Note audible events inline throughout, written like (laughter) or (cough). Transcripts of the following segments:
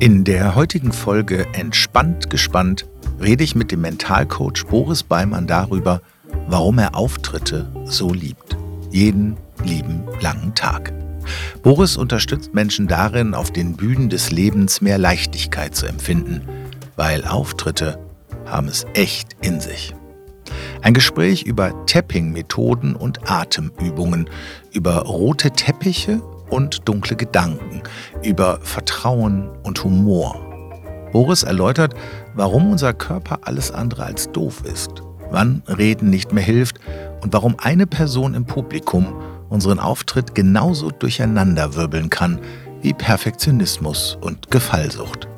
In der heutigen Folge Entspannt gespannt rede ich mit dem Mentalcoach Boris Beimann darüber, warum er Auftritte so liebt. Jeden lieben langen Tag. Boris unterstützt Menschen darin, auf den Bühnen des Lebens mehr Leichtigkeit zu empfinden, weil Auftritte haben es echt in sich. Ein Gespräch über Tapping-Methoden und Atemübungen, über rote Teppiche und dunkle Gedanken, über Vertrauen und Humor. Boris erläutert, warum unser Körper alles andere als doof ist, wann Reden nicht mehr hilft und warum eine Person im Publikum unseren Auftritt genauso durcheinanderwirbeln kann wie Perfektionismus und Gefallsucht.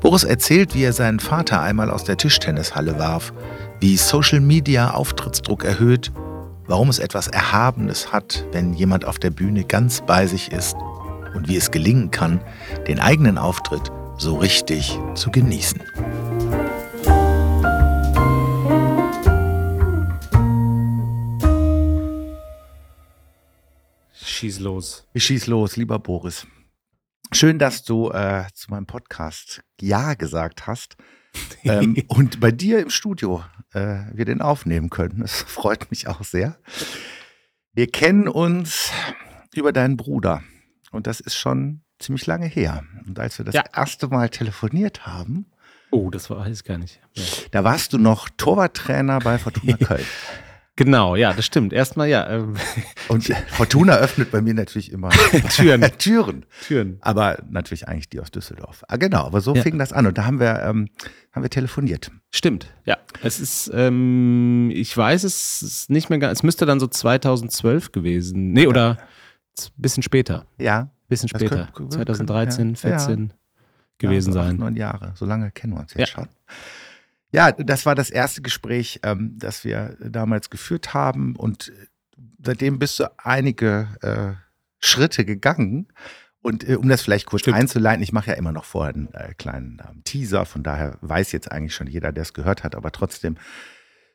Boris erzählt, wie er seinen Vater einmal aus der Tischtennishalle warf, wie Social Media Auftrittsdruck erhöht warum es etwas Erhabenes hat, wenn jemand auf der Bühne ganz bei sich ist und wie es gelingen kann, den eigenen Auftritt so richtig zu genießen. Schieß los. Ich schieß los, lieber Boris. Schön, dass du äh, zu meinem Podcast Ja gesagt hast (laughs) ähm, (laughs) und bei dir im Studio äh, wir den aufnehmen können. Das (laughs) freut mich auch sehr. Wir kennen uns über deinen Bruder und das ist schon ziemlich lange her. Und als wir das ja. erste Mal telefoniert haben, Oh, das war alles gar nicht. Ja. Da warst du noch Torwarttrainer bei Fortuna Köln. Genau, ja, das stimmt. Erstmal ja. Ähm, und Fortuna öffnet bei mir natürlich immer Türen. Türen. Türen. Aber natürlich eigentlich die aus Düsseldorf. Ah, genau, aber so ja. fing das an. Und da haben wir, ähm, haben wir telefoniert. Stimmt, ja. Es ist, ähm, ich weiß es nicht mehr ganz, es müsste dann so 2012 gewesen. Nee, oder ein bisschen später. Ja. Bisschen später. Könnte, 2013, ja, 14 gewesen sein. Neun Jahre. So lange kennen wir uns jetzt schon. Ja, das war das erste Gespräch, ähm, das wir damals geführt haben. Und seitdem bist du einige äh, Schritte gegangen. Und äh, um das vielleicht kurz Stimmt. einzuleiten, ich mache ja immer noch vorher einen äh, kleinen ähm, Teaser, von daher weiß jetzt eigentlich schon jeder, der es gehört hat, aber trotzdem,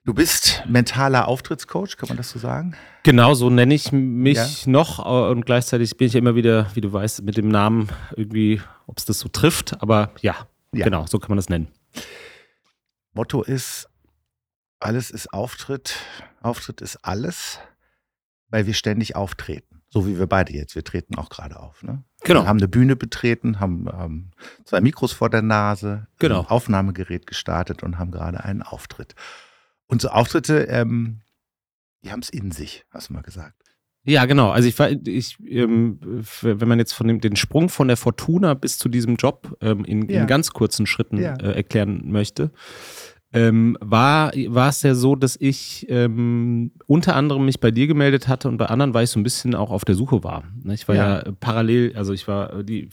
du bist mentaler Auftrittscoach, kann man das so sagen? Genau, so nenne ich mich ja. noch äh, und gleichzeitig bin ich ja immer wieder, wie du weißt, mit dem Namen irgendwie, ob es das so trifft, aber ja, ja, genau, so kann man das nennen. Motto ist, alles ist Auftritt, Auftritt ist alles, weil wir ständig auftreten. So wie wir beide jetzt. Wir treten auch gerade auf. Ne? Genau. Wir haben eine Bühne betreten, haben, haben zwei Mikros vor der Nase, genau. ein Aufnahmegerät gestartet und haben gerade einen Auftritt. Und so Auftritte, ähm, die haben es in sich, hast du mal gesagt. Ja, genau. Also ich war, ich, ähm, wenn man jetzt von dem den Sprung von der Fortuna bis zu diesem Job ähm, in, ja. in, ganz kurzen Schritten ja. äh, erklären möchte, ähm, war, war es ja so, dass ich ähm, unter anderem mich bei dir gemeldet hatte und bei anderen, weil ich so ein bisschen auch auf der Suche war. Ne, ich war ja, ja parallel, also ich war die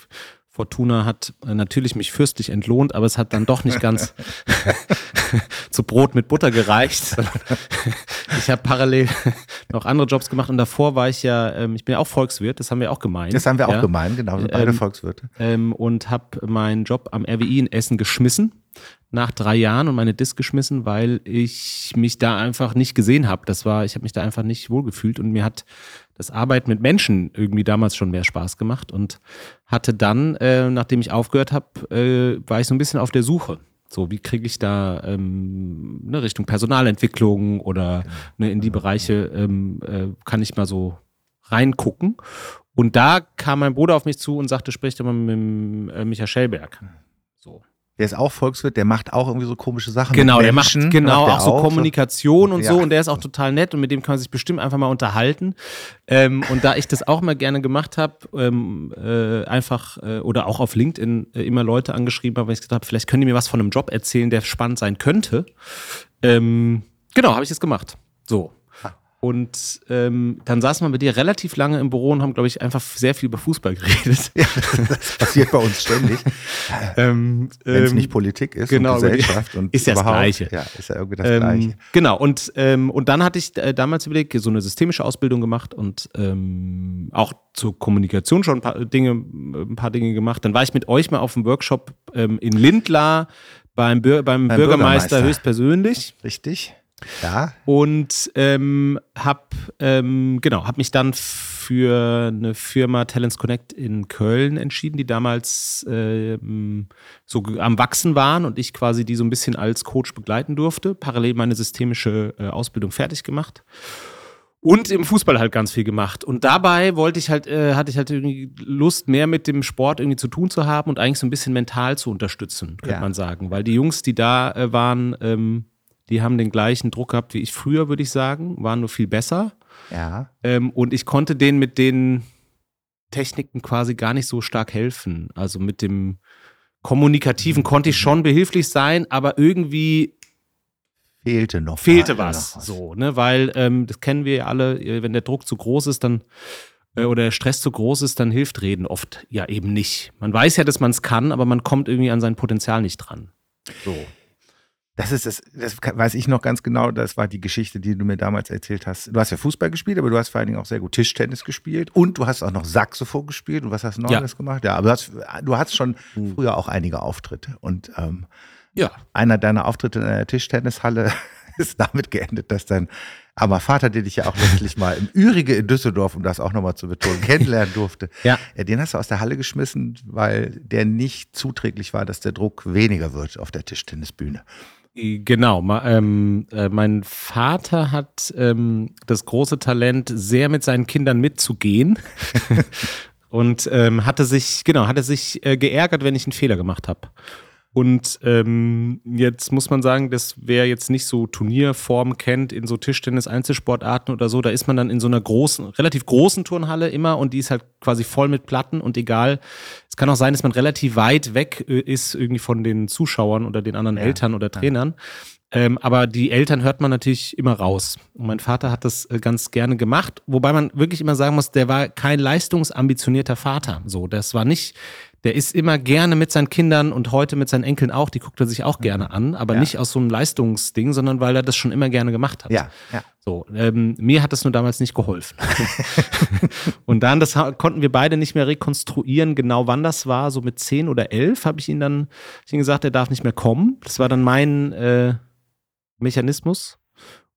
Fortuna hat natürlich mich fürstlich entlohnt, aber es hat dann doch nicht ganz (laughs) (laughs) zu Brot mit Butter gereicht. (laughs) ich habe parallel noch andere Jobs gemacht und davor war ich ja, ähm, ich bin ja auch Volkswirt, das haben wir auch gemeint. Das haben wir auch ja. gemeint, genau, sind beide ähm, Volkswirte. Ähm, und habe meinen Job am RWI in Essen geschmissen nach drei Jahren und meine Disc geschmissen, weil ich mich da einfach nicht gesehen habe. Das war, ich habe mich da einfach nicht wohlgefühlt und mir hat das Arbeiten mit Menschen irgendwie damals schon mehr Spaß gemacht und hatte dann, äh, nachdem ich aufgehört habe, äh, war ich so ein bisschen auf der Suche. So, wie kriege ich da ähm, eine Richtung Personalentwicklung oder genau. ne, in die Bereiche ähm, äh, kann ich mal so reingucken. Und da kam mein Bruder auf mich zu und sagte, sprich doch mal mit äh, Michael Schellberg. So. Der ist auch Volkswirt, der macht auch irgendwie so komische Sachen. Genau, der macht genau macht auch so auch Kommunikation so. und ja. so und der ist auch total nett und mit dem kann man sich bestimmt einfach mal unterhalten. Ähm, und da ich das auch mal gerne gemacht habe, ähm, äh, einfach äh, oder auch auf LinkedIn äh, immer Leute angeschrieben habe, weil ich gesagt habe, vielleicht können die mir was von einem Job erzählen, der spannend sein könnte. Ähm, genau, habe ich das gemacht. So. Und ähm, dann saßen wir mit dir relativ lange im Büro und haben, glaube ich, einfach sehr viel über Fußball (laughs) geredet. Ja, das passiert bei uns ständig. (laughs) ähm, Wenn es ähm, nicht Politik ist genau, und Gesellschaft und ist ja das Gleiche. Ja, ist ja irgendwie das ähm, Gleiche. Genau. Und ähm, und dann hatte ich äh, damals überlegt, so eine systemische Ausbildung gemacht und ähm, auch zur Kommunikation schon ein paar Dinge, ein paar Dinge gemacht. Dann war ich mit euch mal auf dem Workshop in Lindlar beim, beim, beim Bürgermeister, Bürgermeister höchstpersönlich. Richtig. Ja. Und ähm, hab, ähm, genau, hab mich dann für eine Firma Talents Connect in Köln entschieden, die damals äh, so am Wachsen waren und ich quasi die so ein bisschen als Coach begleiten durfte. Parallel meine systemische äh, Ausbildung fertig gemacht. Und im Fußball halt ganz viel gemacht. Und dabei wollte ich halt, äh, hatte ich halt irgendwie Lust, mehr mit dem Sport irgendwie zu tun zu haben und eigentlich so ein bisschen mental zu unterstützen, könnte ja. man sagen. Weil die Jungs, die da äh, waren, ähm, die haben den gleichen Druck gehabt wie ich früher, würde ich sagen, waren nur viel besser. Ja. Ähm, und ich konnte denen mit den Techniken quasi gar nicht so stark helfen. Also mit dem Kommunikativen mhm. konnte ich schon behilflich sein, aber irgendwie fehlte noch fehlte was, was, so ne? Weil ähm, das kennen wir ja alle. Äh, wenn der Druck zu groß ist dann äh, oder der Stress zu groß ist dann hilft Reden oft ja eben nicht. Man weiß ja dass man es kann aber man kommt irgendwie an sein Potenzial nicht dran. So das ist das, das weiß ich noch ganz genau. Das war die Geschichte, die du mir damals erzählt hast. Du hast ja Fußball gespielt, aber du hast vor allen Dingen auch sehr gut Tischtennis gespielt und du hast auch noch Saxophon gespielt. Und was hast du noch ja. alles gemacht? Ja, aber du hast, du hast schon hm. früher auch einige Auftritte. Und ähm, ja. einer deiner Auftritte in der Tischtennishalle (laughs) ist damit geendet, dass dein aber Vater, den ich ja auch letztlich mal im Ürige in Düsseldorf, um das auch nochmal zu betonen, (laughs) kennenlernen durfte, ja. den hast du aus der Halle geschmissen, weil der nicht zuträglich war, dass der Druck weniger wird auf der Tischtennisbühne. Genau, ähm, äh, mein Vater hat ähm, das große Talent, sehr mit seinen Kindern mitzugehen. (laughs) und ähm, hatte sich, genau, hatte sich äh, geärgert, wenn ich einen Fehler gemacht habe. Und ähm, jetzt muss man sagen, dass wer jetzt nicht so Turnierformen kennt in so Tischtennis, Einzelsportarten oder so, da ist man dann in so einer großen, relativ großen Turnhalle immer und die ist halt quasi voll mit Platten und egal. Es kann auch sein, dass man relativ weit weg äh, ist irgendwie von den Zuschauern oder den anderen ja. Eltern oder Trainern. Ähm, aber die Eltern hört man natürlich immer raus. Und mein Vater hat das äh, ganz gerne gemacht, wobei man wirklich immer sagen muss, der war kein leistungsambitionierter Vater. So, das war nicht der ist immer gerne mit seinen Kindern und heute mit seinen Enkeln auch, die guckt er sich auch gerne an, aber ja. nicht aus so einem Leistungsding, sondern weil er das schon immer gerne gemacht hat. Ja, ja. So, ähm, mir hat das nur damals nicht geholfen. (laughs) (laughs) und dann, das konnten wir beide nicht mehr rekonstruieren, genau wann das war, so mit zehn oder elf habe ich ihn dann ich ihn gesagt, er darf nicht mehr kommen. Das war dann mein äh, Mechanismus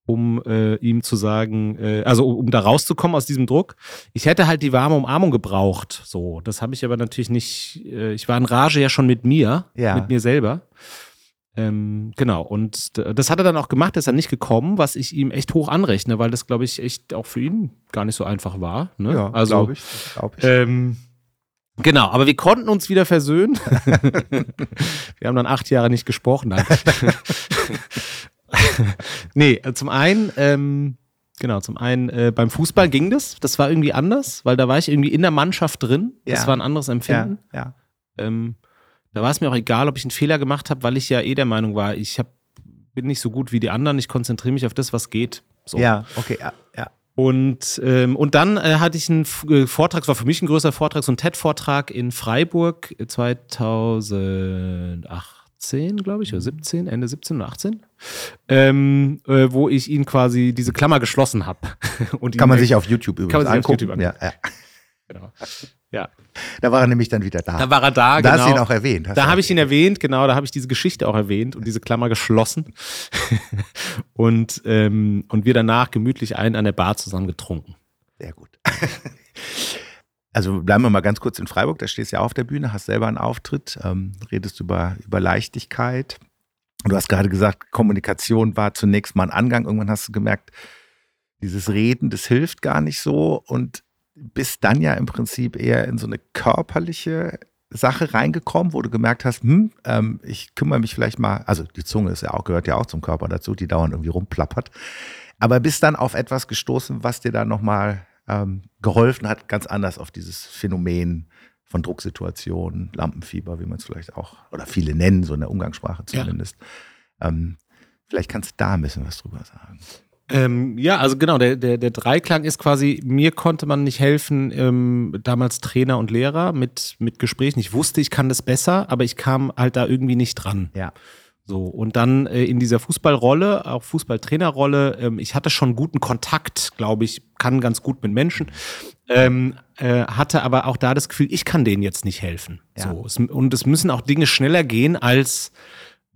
um äh, ihm zu sagen, äh, also um, um da rauszukommen aus diesem Druck. Ich hätte halt die warme Umarmung gebraucht. So, das habe ich aber natürlich nicht. Äh, ich war in Rage ja schon mit mir, ja. mit mir selber. Ähm, genau, und das hat er dann auch gemacht, ist er nicht gekommen, was ich ihm echt hoch anrechne, weil das, glaube ich, echt auch für ihn gar nicht so einfach war. Ne? Ja, also, glaube ich. Glaub ich. Ähm, Genau, aber wir konnten uns wieder versöhnen. (laughs) wir haben dann acht Jahre nicht gesprochen. (laughs) (laughs) nee, äh, zum einen, ähm, genau, zum einen äh, beim Fußball ging das. Das war irgendwie anders, weil da war ich irgendwie in der Mannschaft drin. Das ja. war ein anderes Empfinden. Ja. ja. Ähm, da war es mir auch egal, ob ich einen Fehler gemacht habe, weil ich ja eh der Meinung war, ich hab, bin nicht so gut wie die anderen. Ich konzentriere mich auf das, was geht. So. Ja, okay, ja, ja. Und, ähm, und dann äh, hatte ich einen äh, Vortrag, es war für mich ein größer Vortrag, so ein TED-Vortrag in Freiburg 2008 äh, 18, glaube ich, oder 17, mhm. Ende 17 oder 18, ähm, äh, wo ich ihn quasi diese Klammer geschlossen habe. (laughs) kann man sich auf YouTube übrigens kann man sich angucken. Auf YouTube angucken. Ja, ja. Genau. Ja. Da war er nämlich dann wieder da. Da war er da, da genau. Da hast du ihn auch erwähnt. Da habe ich ihn erwähnt, genau. Da habe ich diese Geschichte auch erwähnt und diese Klammer geschlossen. (laughs) und, ähm, und wir danach gemütlich einen an der Bar zusammen getrunken. Sehr gut (laughs) also bleiben wir mal ganz kurz in Freiburg, da stehst du ja auf der Bühne, hast selber einen Auftritt, ähm, redest über, über Leichtigkeit. Du hast gerade gesagt, Kommunikation war zunächst mal ein Angang. Irgendwann hast du gemerkt, dieses Reden, das hilft gar nicht so und bist dann ja im Prinzip eher in so eine körperliche Sache reingekommen, wo du gemerkt hast, hm, ähm, ich kümmere mich vielleicht mal, also die Zunge ist ja auch, gehört ja auch zum Körper dazu, die dauernd irgendwie rumplappert. Aber bist dann auf etwas gestoßen, was dir da nochmal ähm, geholfen hat, ganz anders auf dieses Phänomen von Drucksituationen, Lampenfieber, wie man es vielleicht auch, oder viele nennen, so in der Umgangssprache zumindest. Ja. Ähm, vielleicht kannst du da ein bisschen was drüber sagen. Ähm, ja, also genau, der, der, der Dreiklang ist quasi, mir konnte man nicht helfen, ähm, damals Trainer und Lehrer mit, mit Gesprächen. Ich wusste, ich kann das besser, aber ich kam halt da irgendwie nicht dran. Ja. So, und dann äh, in dieser Fußballrolle, auch Fußballtrainerrolle, ähm, ich hatte schon guten Kontakt, glaube ich, kann ganz gut mit Menschen, ähm, äh, hatte aber auch da das Gefühl, ich kann denen jetzt nicht helfen. Ja. So, es, und es müssen auch Dinge schneller gehen als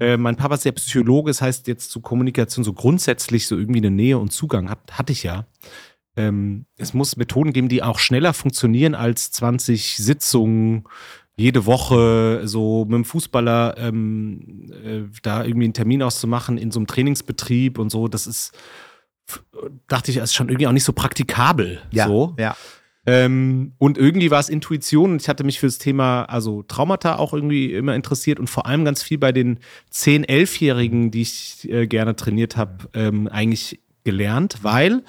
äh, mein Papa ist ja Psychologe, das heißt jetzt zu Kommunikation so grundsätzlich so irgendwie eine Nähe und Zugang hat, hatte ich ja. ähm, es muss Methoden geben, die auch schneller funktionieren als 20 Sitzungen jede Woche so mit dem Fußballer ähm, äh, da irgendwie einen Termin auszumachen in so einem Trainingsbetrieb und so, das ist, dachte ich, ist schon irgendwie auch nicht so praktikabel. Ja, so. ja. Ähm, und irgendwie war es Intuition und ich hatte mich für das Thema, also Traumata auch irgendwie immer interessiert und vor allem ganz viel bei den 10-, 11-Jährigen, die ich äh, gerne trainiert habe, ähm, eigentlich gelernt, weil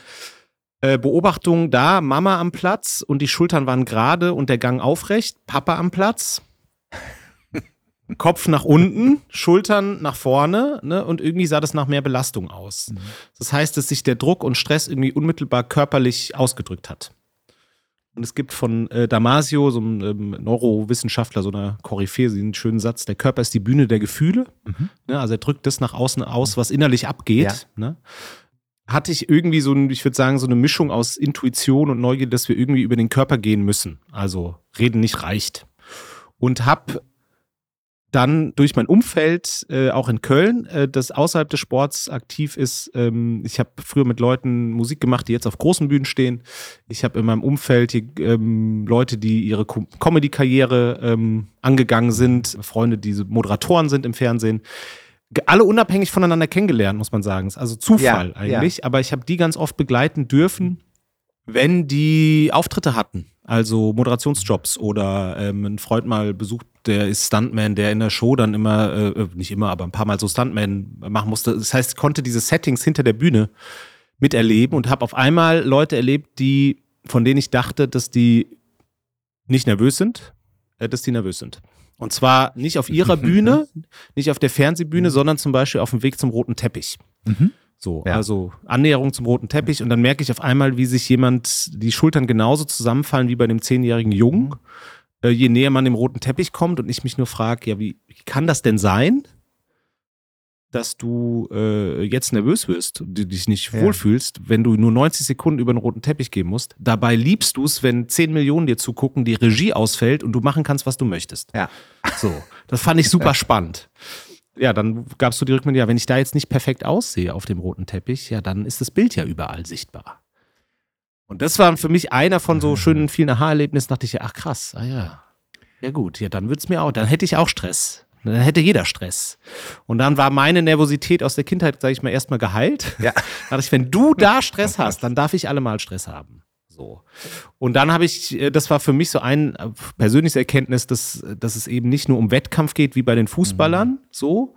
äh, Beobachtung da, Mama am Platz und die Schultern waren gerade und der Gang aufrecht, Papa am Platz. (laughs) Kopf nach unten, Schultern nach vorne ne, und irgendwie sah das nach mehr Belastung aus. Mhm. Das heißt, dass sich der Druck und Stress irgendwie unmittelbar körperlich ausgedrückt hat. Und es gibt von äh, Damasio, so einem ähm, Neurowissenschaftler, so einer Koryphäe, einen schönen Satz: Der Körper ist die Bühne der Gefühle. Mhm. Ne, also er drückt das nach außen aus, was innerlich abgeht. Ja. Ne? Hatte ich irgendwie so, ich würde sagen, so eine Mischung aus Intuition und Neugier, dass wir irgendwie über den Körper gehen müssen. Also reden nicht reicht. Und habe dann durch mein Umfeld, äh, auch in Köln, äh, das außerhalb des Sports aktiv ist. Ähm, ich habe früher mit Leuten Musik gemacht, die jetzt auf großen Bühnen stehen. Ich habe in meinem Umfeld hier, ähm, Leute, die ihre Comedy-Karriere ähm, angegangen sind, Freunde, die Moderatoren sind im Fernsehen alle unabhängig voneinander kennengelernt, muss man sagen. Also Zufall ja, eigentlich. Ja. Aber ich habe die ganz oft begleiten dürfen, wenn die Auftritte hatten. Also Moderationsjobs oder ähm, ein Freund mal besucht, der ist Stuntman, der in der Show dann immer, äh, äh, nicht immer, aber ein paar Mal so Stuntman machen musste. Das heißt, ich konnte diese Settings hinter der Bühne miterleben und habe auf einmal Leute erlebt, die, von denen ich dachte, dass die nicht nervös sind, äh, dass die nervös sind. Und zwar nicht auf ihrer Bühne, nicht auf der Fernsehbühne, mhm. sondern zum Beispiel auf dem Weg zum roten Teppich. Mhm. So, ja. also Annäherung zum roten Teppich. Und dann merke ich auf einmal, wie sich jemand die Schultern genauso zusammenfallen wie bei dem zehnjährigen Jungen. Mhm. Äh, je näher man dem roten Teppich kommt und ich mich nur frage, ja, wie, wie kann das denn sein? Dass du äh, jetzt nervös wirst, du dich nicht ja. wohlfühlst, wenn du nur 90 Sekunden über den roten Teppich gehen musst. Dabei liebst du es, wenn 10 Millionen dir zugucken, die Regie ausfällt und du machen kannst, was du möchtest. Ja. So, das fand ich super (laughs) spannend. Ja, dann gabst du die Rückmeldung, ja, wenn ich da jetzt nicht perfekt aussehe auf dem roten Teppich, ja, dann ist das Bild ja überall sichtbar. Und das war für mich einer von so mhm. schönen vielen Aha-Erlebnissen, dachte ich ja, ach krass, ah ja. Ja gut, ja, dann wird's mir auch, dann hätte ich auch Stress. Dann hätte jeder Stress. Und dann war meine Nervosität aus der Kindheit, sage ich mal, erstmal geheilt. Ja. (laughs) Da dachte ich, wenn du da Stress hast, dann darf ich alle mal Stress haben. So. Und dann habe ich, äh, das war für mich so ein äh, persönliches Erkenntnis, dass, dass es eben nicht nur um Wettkampf geht, wie bei den Fußballern, mhm. so.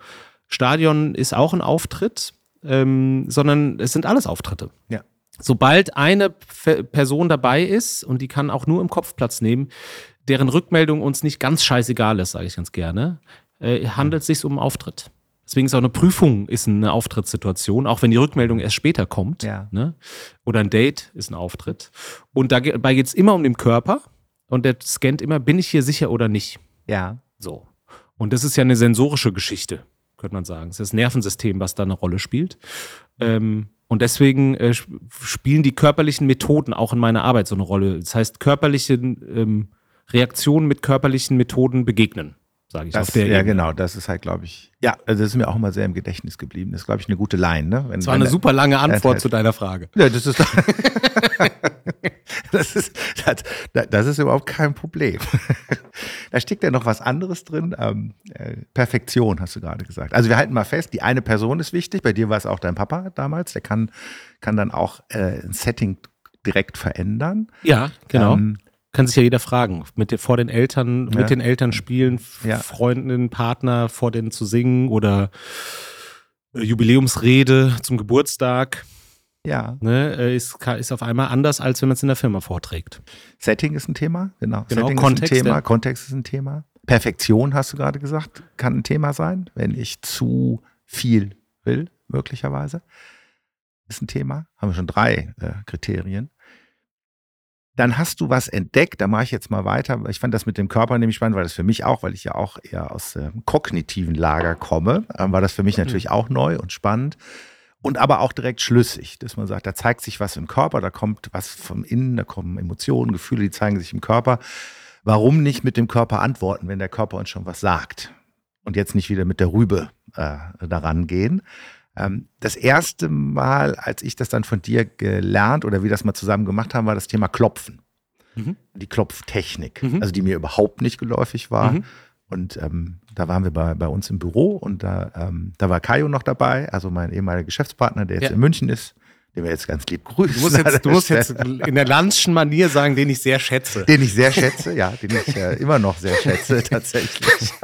Stadion ist auch ein Auftritt, ähm, sondern es sind alles Auftritte. Ja. Sobald eine Person dabei ist und die kann auch nur im Kopf Platz nehmen, deren Rückmeldung uns nicht ganz scheißegal ist, sage ich ganz gerne, äh, handelt es sich um einen Auftritt. Deswegen ist auch eine Prüfung ist eine Auftrittssituation, auch wenn die Rückmeldung erst später kommt. Ja. Ne? Oder ein Date ist ein Auftritt. Und dabei geht es immer um den Körper und der scannt immer, bin ich hier sicher oder nicht. Ja. So. Und das ist ja eine sensorische Geschichte, könnte man sagen. Es ist das Nervensystem, was da eine Rolle spielt. Ähm, und deswegen äh, spielen die körperlichen Methoden auch in meiner Arbeit so eine Rolle. Das heißt, körperliche ähm, Reaktionen mit körperlichen Methoden begegnen sage ich das, auf der Ja, Ebene. genau, das ist halt, glaube ich, ja, also das ist mir auch immer sehr im Gedächtnis geblieben. Das ist, glaube ich, eine gute Line. Ne? Wenn, das war eine der, super lange Antwort zu deiner Frage. Ja, das ist, (laughs) das ist, das, das ist überhaupt kein Problem. (laughs) da steckt ja noch was anderes drin. Ähm, äh, Perfektion, hast du gerade gesagt. Also wir halten mal fest, die eine Person ist wichtig. Bei dir war es auch dein Papa damals. Der kann, kann dann auch äh, ein Setting direkt verändern. Ja, genau. Ähm, kann sich ja jeder fragen. Mit den, vor den Eltern, ja. mit den Eltern spielen, ja. Freundinnen, Partner vor denen zu singen oder äh, Jubiläumsrede zum Geburtstag. Ja. Ne, äh, ist, ist auf einmal anders, als wenn man es in der Firma vorträgt. Setting ist ein Thema, genau. genau Setting Kontext, ist ein Thema, Kontext ist ein Thema. Perfektion, hast du gerade gesagt, kann ein Thema sein, wenn ich zu viel will, möglicherweise. Ist ein Thema. Haben wir schon drei äh, Kriterien dann hast du was entdeckt, da mache ich jetzt mal weiter. Ich fand das mit dem Körper nämlich spannend, weil das für mich auch, weil ich ja auch eher aus dem kognitiven Lager komme, äh, war das für mich mhm. natürlich auch neu und spannend. Und aber auch direkt schlüssig, dass man sagt, da zeigt sich was im Körper, da kommt was vom Innen, da kommen Emotionen, Gefühle, die zeigen sich im Körper. Warum nicht mit dem Körper antworten, wenn der Körper uns schon was sagt? Und jetzt nicht wieder mit der Rübe äh, daran gehen. Ähm, das erste Mal, als ich das dann von dir gelernt oder wir das mal zusammen gemacht haben, war das Thema Klopfen. Mhm. Die Klopftechnik, mhm. also die mir überhaupt nicht geläufig war. Mhm. Und ähm, da waren wir bei, bei uns im Büro und da, ähm, da war Kajo noch dabei, also mein ehemaliger Geschäftspartner, der jetzt ja. in München ist den wir jetzt ganz lieb grüßen. Du musst jetzt, du musst jetzt in der Landschen Manier sagen, den ich sehr schätze. Den ich sehr schätze, ja, den ich äh, immer noch sehr schätze, (laughs) tatsächlich. (laughs)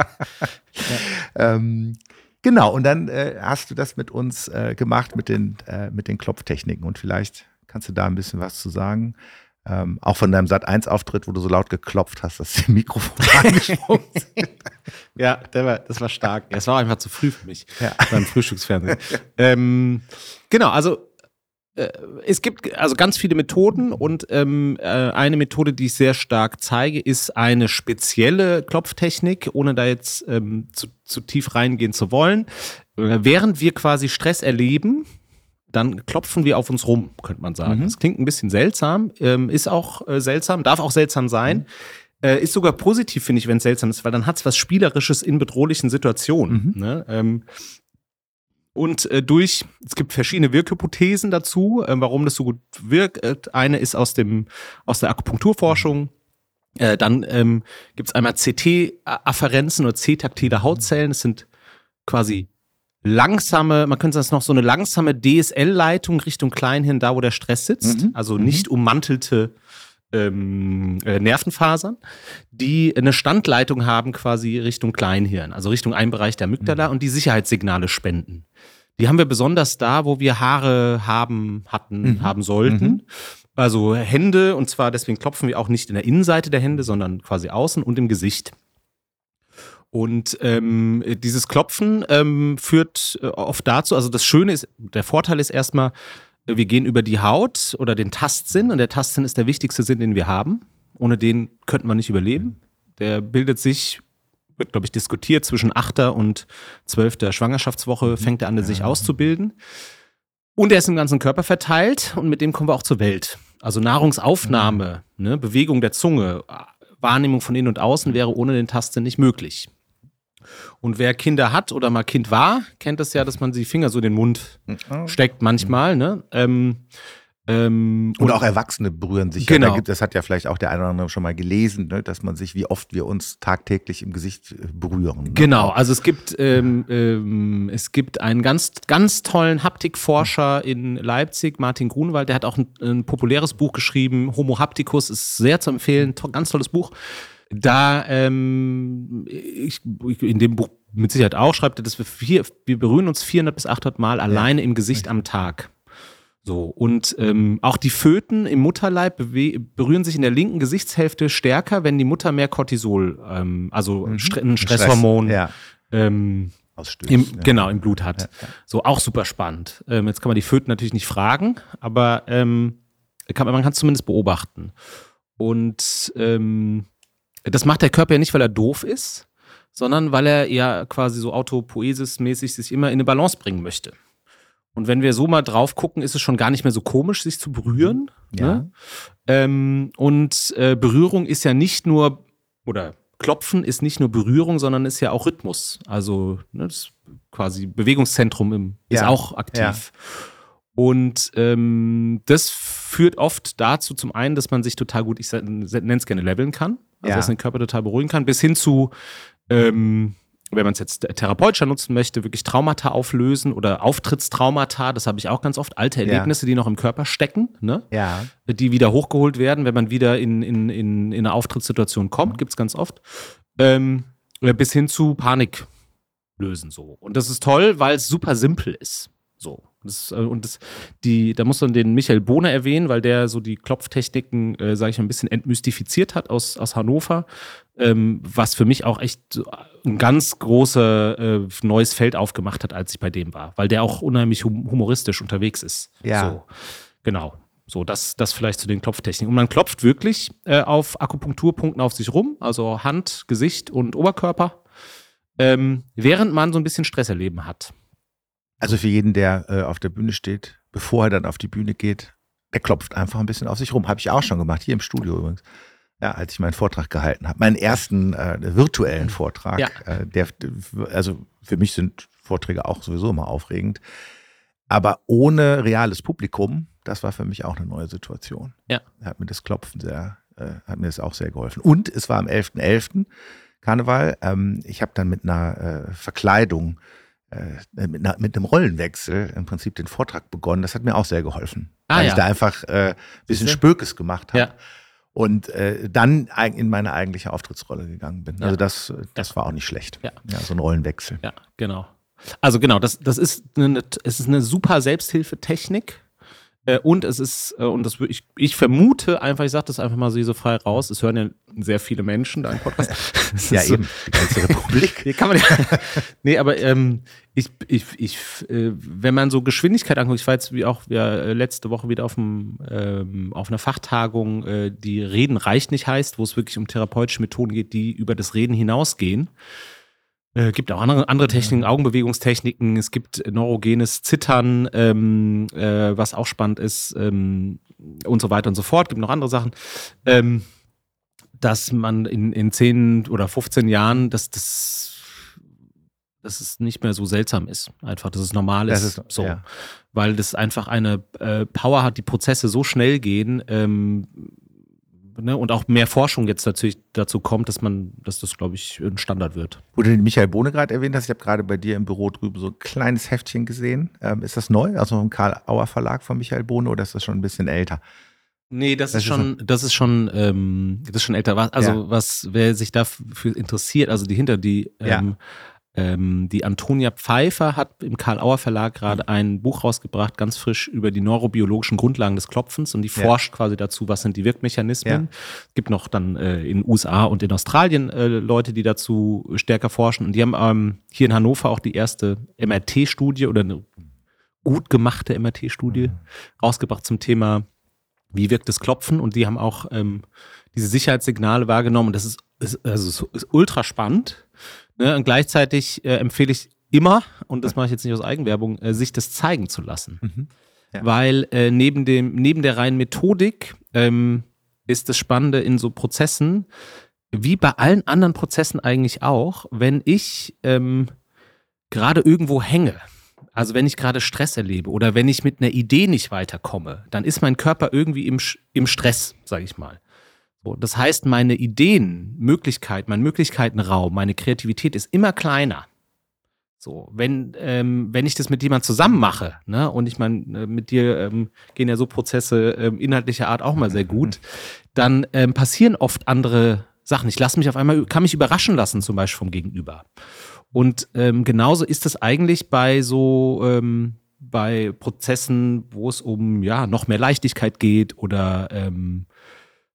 ja. ähm, genau, und dann äh, hast du das mit uns äh, gemacht, mit den, äh, mit den Klopftechniken. Und vielleicht kannst du da ein bisschen was zu sagen. Ähm, auch von deinem Sat1-Auftritt, wo du so laut geklopft hast, dass die Mikrofon (laughs) angesprungen sind. ja, war, das war stark. Es war einfach zu früh für mich ja. beim Frühstücksfernsehen. (laughs) ähm, genau, also es gibt also ganz viele Methoden und ähm, äh, eine Methode, die ich sehr stark zeige, ist eine spezielle Klopftechnik, ohne da jetzt ähm, zu, zu tief reingehen zu wollen. Äh, während wir quasi Stress erleben, dann klopfen wir auf uns rum, könnte man sagen. Mhm. Das klingt ein bisschen seltsam, ähm, ist auch äh, seltsam, darf auch seltsam sein. Mhm. Äh, ist sogar positiv, finde ich, wenn es seltsam ist, weil dann hat es was Spielerisches in bedrohlichen Situationen. Mhm. Ne? Ähm, und äh, durch, es gibt verschiedene Wirkhypothesen dazu, äh, warum das so gut wirkt. Eine ist aus, dem, aus der Akupunkturforschung. Äh, dann ähm, gibt es einmal CT-Afferenzen oder C-taktile Hautzellen. Das sind quasi langsame, man könnte das noch so eine langsame DSL-Leitung Richtung Kleinhirn, da wo der Stress sitzt. Mhm. Also nicht mhm. ummantelte ähm, äh, Nervenfasern, die eine Standleitung haben quasi Richtung Kleinhirn, also Richtung einen Bereich der Amygdala mhm. und die Sicherheitssignale spenden. Die haben wir besonders da, wo wir Haare haben, hatten, mhm. haben sollten. Mhm. Also Hände, und zwar deswegen klopfen wir auch nicht in der Innenseite der Hände, sondern quasi außen und im Gesicht. Und ähm, dieses Klopfen ähm, führt äh, oft dazu, also das Schöne ist, der Vorteil ist erstmal, wir gehen über die Haut oder den Tastsinn und der Tastsinn ist der wichtigste Sinn, den wir haben. Ohne den könnten wir nicht überleben. Der bildet sich, wird glaube ich diskutiert, zwischen 8. und 12. Schwangerschaftswoche fängt er an, sich auszubilden. Und er ist im ganzen Körper verteilt und mit dem kommen wir auch zur Welt. Also Nahrungsaufnahme, ne, Bewegung der Zunge, Wahrnehmung von innen und außen wäre ohne den Tastsinn nicht möglich. Und wer Kinder hat oder mal Kind war, kennt es ja, dass man die Finger so in den Mund steckt manchmal. Ne? Ähm, ähm, und, und, auch Erwachsene berühren sich. Genau. Ja, das hat ja vielleicht auch der eine oder andere schon mal gelesen, ne, dass man sich, wie oft wir uns tagtäglich im Gesicht äh, berühren. Ne? Genau, also es gibt, ähm, ähm, es gibt einen ganz, ganz tollen Haptikforscher in Leipzig, Martin Grunwald, der hat auch ein, ein populäres Buch geschrieben, Homo Hapticus, ist sehr zu empfehlen, to ganz tolles Buch da ähm, ich, in dem Buch mit Sicherheit auch schreibt er, dass wir, vier, wir berühren uns 400 bis 800 Mal alleine ja. im Gesicht am Tag. So, und ähm, auch die Föten im Mutterleib berühren sich in der linken Gesichtshälfte stärker, wenn die Mutter mehr Cortisol, ähm, also mhm. St ein Stresshormon, Stress, ja. ähm, im, ja. genau, im Blut hat. So, auch super spannend. Ähm, jetzt kann man die Föten natürlich nicht fragen, aber ähm, kann, man kann es zumindest beobachten. Und ähm, das macht der Körper ja nicht, weil er doof ist, sondern weil er ja quasi so autopoesis-mäßig sich immer in eine Balance bringen möchte. Und wenn wir so mal drauf gucken, ist es schon gar nicht mehr so komisch, sich zu berühren. Ja. Ne? Ähm, und äh, Berührung ist ja nicht nur, oder Klopfen ist nicht nur Berührung, sondern ist ja auch Rhythmus. Also ne, das quasi Bewegungszentrum im, ja. ist auch aktiv. Ja. Und ähm, das führt oft dazu, zum einen, dass man sich total gut, ich nenne es gerne, leveln kann. Also, ja. dass den Körper total beruhigen kann, bis hin zu, ähm, wenn man es jetzt therapeutischer nutzen möchte, wirklich Traumata auflösen oder Auftrittstraumata, das habe ich auch ganz oft, alte Erlebnisse, ja. die noch im Körper stecken, ne? ja. die wieder hochgeholt werden, wenn man wieder in, in, in, in eine Auftrittssituation kommt, gibt es ganz oft, ähm, bis hin zu Panik lösen so. Und das ist toll, weil es super simpel ist. So. Das, äh, und das, die, da muss man den Michael Bohner erwähnen, weil der so die Klopftechniken, äh, sage ich mal, ein bisschen entmystifiziert hat aus, aus Hannover, ähm, was für mich auch echt ein ganz großes äh, neues Feld aufgemacht hat, als ich bei dem war, weil der auch unheimlich humoristisch unterwegs ist. Ja. So, genau. So, das, das vielleicht zu den Klopftechniken. Und man klopft wirklich äh, auf Akupunkturpunkten auf sich rum, also Hand, Gesicht und Oberkörper, ähm, während man so ein bisschen Stresserleben hat. Also für jeden, der äh, auf der Bühne steht, bevor er dann auf die Bühne geht, der klopft einfach ein bisschen auf sich rum. Habe ich auch schon gemacht, hier im Studio übrigens. Ja, als ich meinen Vortrag gehalten habe. Meinen ersten äh, virtuellen Vortrag. Ja. Äh, der, also für mich sind Vorträge auch sowieso immer aufregend. aber ohne reales Publikum, das war für mich auch eine neue Situation. Ja. Hat mir das Klopfen sehr, äh, hat mir das auch sehr geholfen. Und es war am 11.11. .11. Karneval. Ähm, ich habe dann mit einer äh, Verkleidung, mit, einer, mit, einem Rollenwechsel im Prinzip den Vortrag begonnen. Das hat mir auch sehr geholfen. Ah, weil ja. ich da einfach ein äh, bisschen Spökes gemacht habe. Ja und äh, dann in meine eigentliche Auftrittsrolle gegangen bin. Also das, das war auch nicht schlecht. Ja. ja, so ein Rollenwechsel. Ja, genau. Also genau, das, das ist eine, es ist eine super Selbsthilfetechnik. Äh, und es ist, äh, und das ich, ich vermute einfach, ich sage das einfach mal so frei raus, es hören ja sehr viele Menschen deinen Podcast. (laughs) (laughs) ja, eben, die ganze Republik. (laughs) Hier kann man ja, nee, aber ähm, ich, ich, ich, äh, wenn man so Geschwindigkeit anguckt, ich war jetzt wie auch ja, äh, letzte Woche wieder auf, dem, ähm, auf einer Fachtagung, äh, die Reden reicht nicht heißt, wo es wirklich um therapeutische Methoden geht, die über das Reden hinausgehen. Äh, gibt auch andere, andere Techniken, Augenbewegungstechniken. Es gibt neurogenes Zittern, ähm, äh, was auch spannend ist ähm, und so weiter und so fort. Gibt noch andere Sachen. Ähm, dass man in, in 10 oder 15 Jahren, dass das dass es nicht mehr so seltsam ist. Einfach, dass es normal ist. ist so. Ja. Weil das einfach eine äh, Power hat, die Prozesse so schnell gehen, ähm, ne, und auch mehr Forschung jetzt natürlich dazu kommt, dass man, dass das, glaube ich, ein Standard wird. Wo du den Michael Bohne gerade erwähnt hast, ich habe gerade bei dir im Büro drüben so ein kleines Heftchen gesehen. Ähm, ist das neu? Also im Karl-Auer Verlag von Michael Bohne oder ist das schon ein bisschen älter? Nee, das, das ist schon, ist das ist schon, ähm, das ist schon älter. Also ja. was, wer sich dafür interessiert, also die hinter die ähm, ja. Ähm, die Antonia Pfeiffer hat im Karl-Auer Verlag gerade ein Buch rausgebracht, ganz frisch über die neurobiologischen Grundlagen des Klopfens und die ja. forscht quasi dazu, was sind die Wirkmechanismen. Ja. Es gibt noch dann äh, in USA und in Australien äh, Leute, die dazu stärker forschen und die haben ähm, hier in Hannover auch die erste MRT-Studie oder eine gut gemachte MRT-Studie mhm. rausgebracht zum Thema, wie wirkt das Klopfen und die haben auch ähm, diese Sicherheitssignale wahrgenommen und das ist, ist also ist ultra spannend Ne? Und gleichzeitig äh, empfehle ich immer, und das mache ich jetzt nicht aus Eigenwerbung, äh, sich das zeigen zu lassen. Mhm. Ja. Weil äh, neben, dem, neben der reinen Methodik ähm, ist das Spannende in so Prozessen, wie bei allen anderen Prozessen eigentlich auch, wenn ich ähm, gerade irgendwo hänge, also wenn ich gerade Stress erlebe oder wenn ich mit einer Idee nicht weiterkomme, dann ist mein Körper irgendwie im, im Stress, sage ich mal. So, das heißt, meine Ideen, Möglichkeit, mein Möglichkeitenraum, meine Kreativität ist immer kleiner. So, wenn, ähm, wenn ich das mit jemand zusammen mache, ne, und ich meine, äh, mit dir ähm, gehen ja so Prozesse ähm, inhaltlicher Art auch mal sehr gut, dann ähm, passieren oft andere Sachen. Ich lasse mich auf einmal, kann mich überraschen lassen, zum Beispiel vom Gegenüber. Und ähm, genauso ist es eigentlich bei so, ähm, bei Prozessen, wo es um ja noch mehr Leichtigkeit geht oder ähm,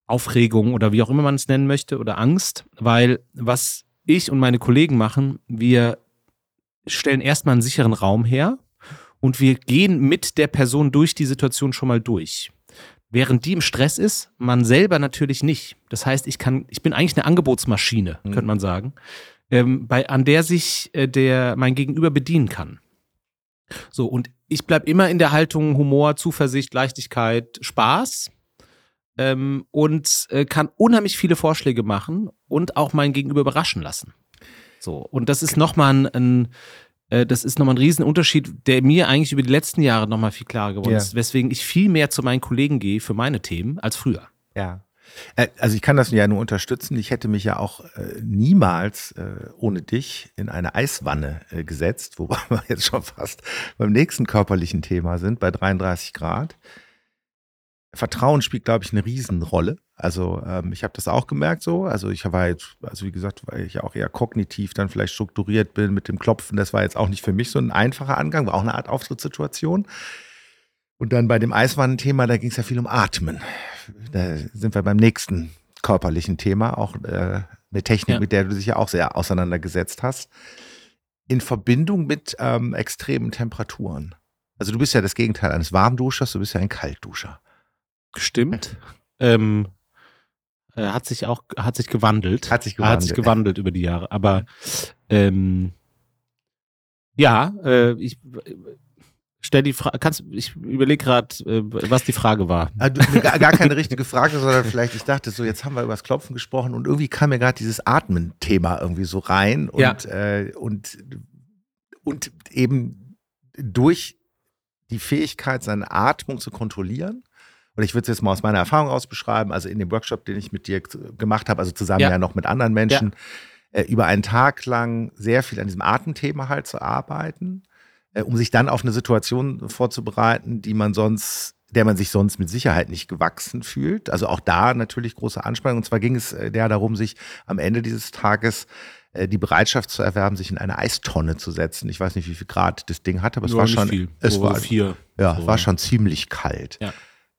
Aufregung oder wie auch immer man es nennen möchte oder Angst, weil was ich und meine Kollegen machen, wir stellen erstmal einen sicheren Raum her und wir gehen mit der Person durch die Situation schon mal durch. Während die im Stress ist, man selber natürlich nicht. Das heißt, ich kann, ich bin eigentlich eine Angebotsmaschine, mhm. könnte man sagen, ähm, bei, an der sich äh, der mein Gegenüber bedienen kann. So, und ich bleibe immer in der Haltung Humor, Zuversicht, Leichtigkeit, Spaß ähm, und äh, kann unheimlich viele Vorschläge machen und auch mein Gegenüber überraschen lassen. So, und das ist nochmal ein, ein äh, das ist nochmal ein Riesenunterschied, der mir eigentlich über die letzten Jahre nochmal viel klarer geworden ja. ist, weswegen ich viel mehr zu meinen Kollegen gehe für meine Themen als früher. Ja. Äh, also ich kann das ja nur unterstützen. Ich hätte mich ja auch äh, niemals äh, ohne dich in eine Eiswanne äh, gesetzt, (laughs) wobei wir jetzt schon fast beim nächsten körperlichen Thema sind, bei 33 Grad. Vertrauen spielt, glaube ich, eine Riesenrolle. Also ähm, ich habe das auch gemerkt so. Also ich war jetzt, also wie gesagt, weil ich auch eher kognitiv dann vielleicht strukturiert bin mit dem Klopfen. Das war jetzt auch nicht für mich so ein einfacher Angang, war auch eine Art Auftrittssituation. Und dann bei dem Eiswannenthema, da ging es ja viel um Atmen. Da sind wir beim nächsten körperlichen Thema, auch äh, eine Technik, ja. mit der du dich ja auch sehr auseinandergesetzt hast. In Verbindung mit ähm, extremen Temperaturen. Also du bist ja das Gegenteil eines Warmduschers, du bist ja ein Kaltduscher. Stimmt. Ähm, äh, hat sich auch, hat sich gewandelt. Hat sich gewandelt. Hat sich gewandelt über die Jahre. Aber ähm, ja, äh, ich stell die Frage, kannst ich überlege gerade, äh, was die Frage war. Also, gar, gar, keine richtige Frage, sondern vielleicht, ich dachte so, jetzt haben wir über das Klopfen gesprochen und irgendwie kam mir gerade dieses Atmen-Thema irgendwie so rein und, ja. äh, und, und eben durch die Fähigkeit, seine Atmung zu kontrollieren. Und ich würde es jetzt mal aus meiner Erfahrung aus beschreiben, also in dem Workshop, den ich mit dir gemacht habe, also zusammen ja, ja noch mit anderen Menschen, ja. äh, über einen Tag lang sehr viel an diesem Atemthema halt zu arbeiten, äh, um sich dann auf eine Situation vorzubereiten, die man sonst der man sich sonst mit Sicherheit nicht gewachsen fühlt. Also auch da natürlich große Anspannung. Und zwar ging es äh, der darum, sich am Ende dieses Tages äh, die Bereitschaft zu erwerben, sich in eine Eistonne zu setzen. Ich weiß nicht, wie viel Grad das Ding hatte, aber es war schon, viel. es war vier. Ja, so. war schon ziemlich kalt. Ja.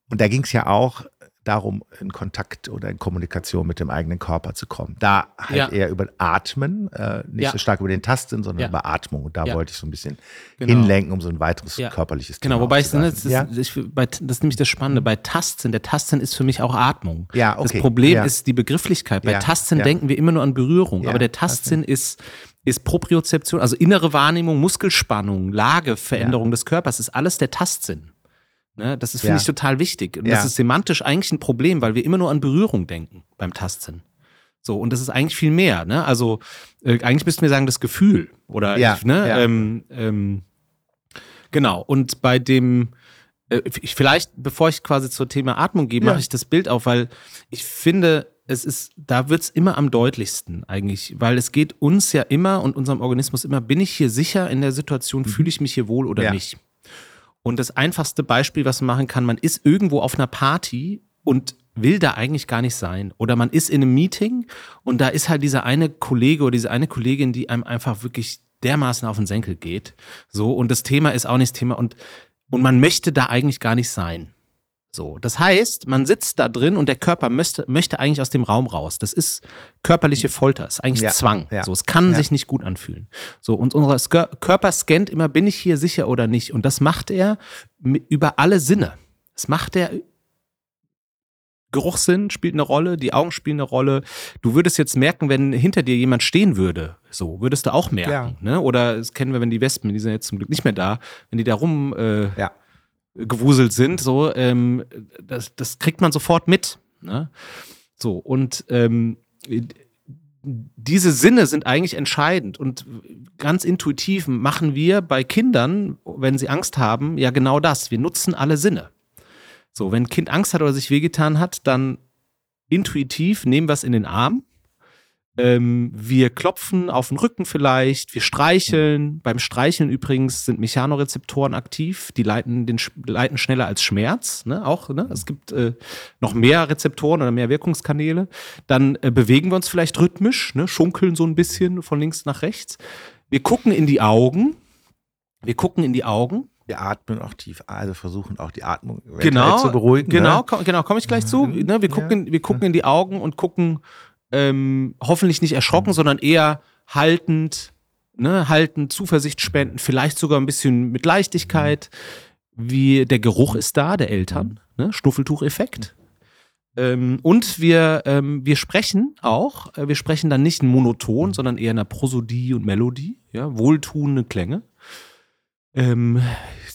Und da ging es ja auch darum, in Kontakt oder in Kommunikation mit dem eigenen Körper zu kommen. Da halt ja. eher über Atmen, äh, nicht ja. so stark über den Tasten, sondern ja. über Atmung. Und da wollte ich so ein bisschen genau. hinlenken, um so ein weiteres körperliches Genau, Thema wobei ich, ne, das, ist, ich, bei, das ist nämlich das Spannende. Bei Tasten, der Tasten ist für mich auch Atmung. Ja, okay. Das Problem ist die Begrifflichkeit. Bei Tasten denken wir immer nur an Berührung, aber der Tastsinn ist ist Propriozeption, also innere Wahrnehmung, Muskelspannung, Lageveränderung des Körpers, ist alles der Tastsinn. Ne? Das ist, finde ja. ich, total wichtig. Und ja. das ist semantisch eigentlich ein Problem, weil wir immer nur an Berührung denken beim Tasten. So, und das ist eigentlich viel mehr. Ne? Also, äh, eigentlich müssten wir sagen, das Gefühl. Oder ja. Ich, ne? Ähm, ähm, genau. Und bei dem, äh, ich, vielleicht, bevor ich quasi zur Thema Atmung gehe, mache ich das Bild auf, weil ich finde, es ist, da wird's immer am deutlichsten eigentlich, weil es geht uns ja immer und unserem Organismus immer, bin ich hier sicher in der Situation, mhm. fühle ich mich hier wohl oder nicht? Und das einfachste Beispiel, was man machen kann, man ist irgendwo auf einer Party und will da eigentlich gar nicht sein. Oder man ist in einem Meeting und da ist halt dieser eine Kollege oder diese eine Kollegin, die einem einfach wirklich dermaßen auf den Senkel geht. So, und das Thema ist auch nicht das Thema und, und man möchte da eigentlich gar nicht sein. So, das heißt, man sitzt da drin und der Körper möchte, möchte eigentlich aus dem Raum raus. Das ist körperliche Folter, ist eigentlich ja, Zwang. Ja, so, es kann ja. sich nicht gut anfühlen. So, und unser Körper scannt immer, bin ich hier sicher oder nicht? Und das macht er über alle Sinne. Das macht er Geruchssinn spielt eine Rolle, die Augen spielen eine Rolle. Du würdest jetzt merken, wenn hinter dir jemand stehen würde, so würdest du auch merken. Ja. Ne? Oder das kennen wir, wenn die Wespen, die sind jetzt zum Glück nicht mehr da, wenn die da rum äh, ja gewuselt sind, so, ähm, das, das kriegt man sofort mit. Ne? So, und ähm, diese Sinne sind eigentlich entscheidend und ganz intuitiv machen wir bei Kindern, wenn sie Angst haben, ja genau das. Wir nutzen alle Sinne. So, wenn ein Kind Angst hat oder sich wehgetan hat, dann intuitiv nehmen wir es in den Arm ähm, wir klopfen auf den Rücken vielleicht, wir streicheln. Beim Streicheln übrigens sind Mechanorezeptoren aktiv, die leiten, den, leiten schneller als Schmerz. Ne? Auch, ne? Es gibt äh, noch mehr Rezeptoren oder mehr Wirkungskanäle. Dann äh, bewegen wir uns vielleicht rhythmisch, ne? schunkeln so ein bisschen von links nach rechts. Wir gucken in die Augen. Wir gucken in die Augen. Wir atmen auch tief, also versuchen auch die Atmung genau, zu beruhigen. Genau, ne? komm, genau, komme ich gleich zu. Ne? Wir gucken, ja. wir gucken in die Augen und gucken, ähm, hoffentlich nicht erschrocken, sondern eher haltend, ne, haltend, Zuversicht spenden, vielleicht sogar ein bisschen mit Leichtigkeit. Wie der Geruch ist da, der Eltern, ne, Schnuffeltucheffekt. Ähm, und wir, ähm, wir sprechen auch, äh, wir sprechen dann nicht monoton, sondern eher in einer Prosodie und Melodie, ja, wohltuende Klänge. Ähm,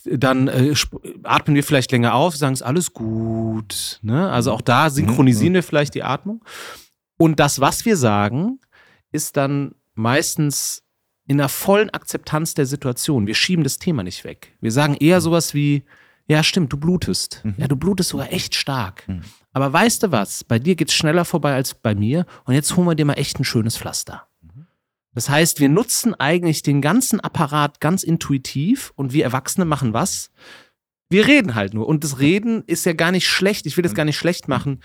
dann äh, atmen wir vielleicht länger auf, sagen es alles gut. Ne? Also auch da synchronisieren mhm. wir vielleicht die Atmung. Und das, was wir sagen, ist dann meistens in der vollen Akzeptanz der Situation. Wir schieben das Thema nicht weg. Wir sagen eher mhm. sowas wie, ja, stimmt, du blutest. Mhm. Ja, du blutest sogar echt stark. Mhm. Aber weißt du was? Bei dir geht's schneller vorbei als bei mir. Und jetzt holen wir dir mal echt ein schönes Pflaster. Mhm. Das heißt, wir nutzen eigentlich den ganzen Apparat ganz intuitiv und wir Erwachsene machen was? Wir reden halt nur. Und das Reden ist ja gar nicht schlecht. Ich will das mhm. gar nicht schlecht machen.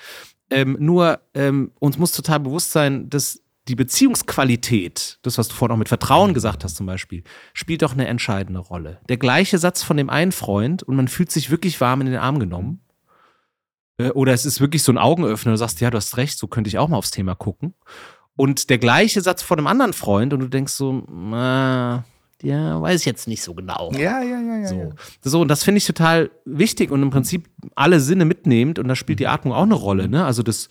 Ähm, nur ähm, uns muss total bewusst sein, dass die Beziehungsqualität, das, was du vorhin auch mit Vertrauen gesagt hast zum Beispiel, spielt doch eine entscheidende Rolle. Der gleiche Satz von dem einen Freund und man fühlt sich wirklich warm in den Arm genommen. Äh, oder es ist wirklich so ein Augenöffner, du sagst, ja, du hast recht, so könnte ich auch mal aufs Thema gucken. Und der gleiche Satz von einem anderen Freund und du denkst so, äh, ja, weiß ich jetzt nicht so genau. Ja, ja, ja, ja. So, ja. so und das finde ich total wichtig und im Prinzip alle Sinne mitnehmend und da spielt die mhm. Atmung auch eine Rolle. Ne? Also das,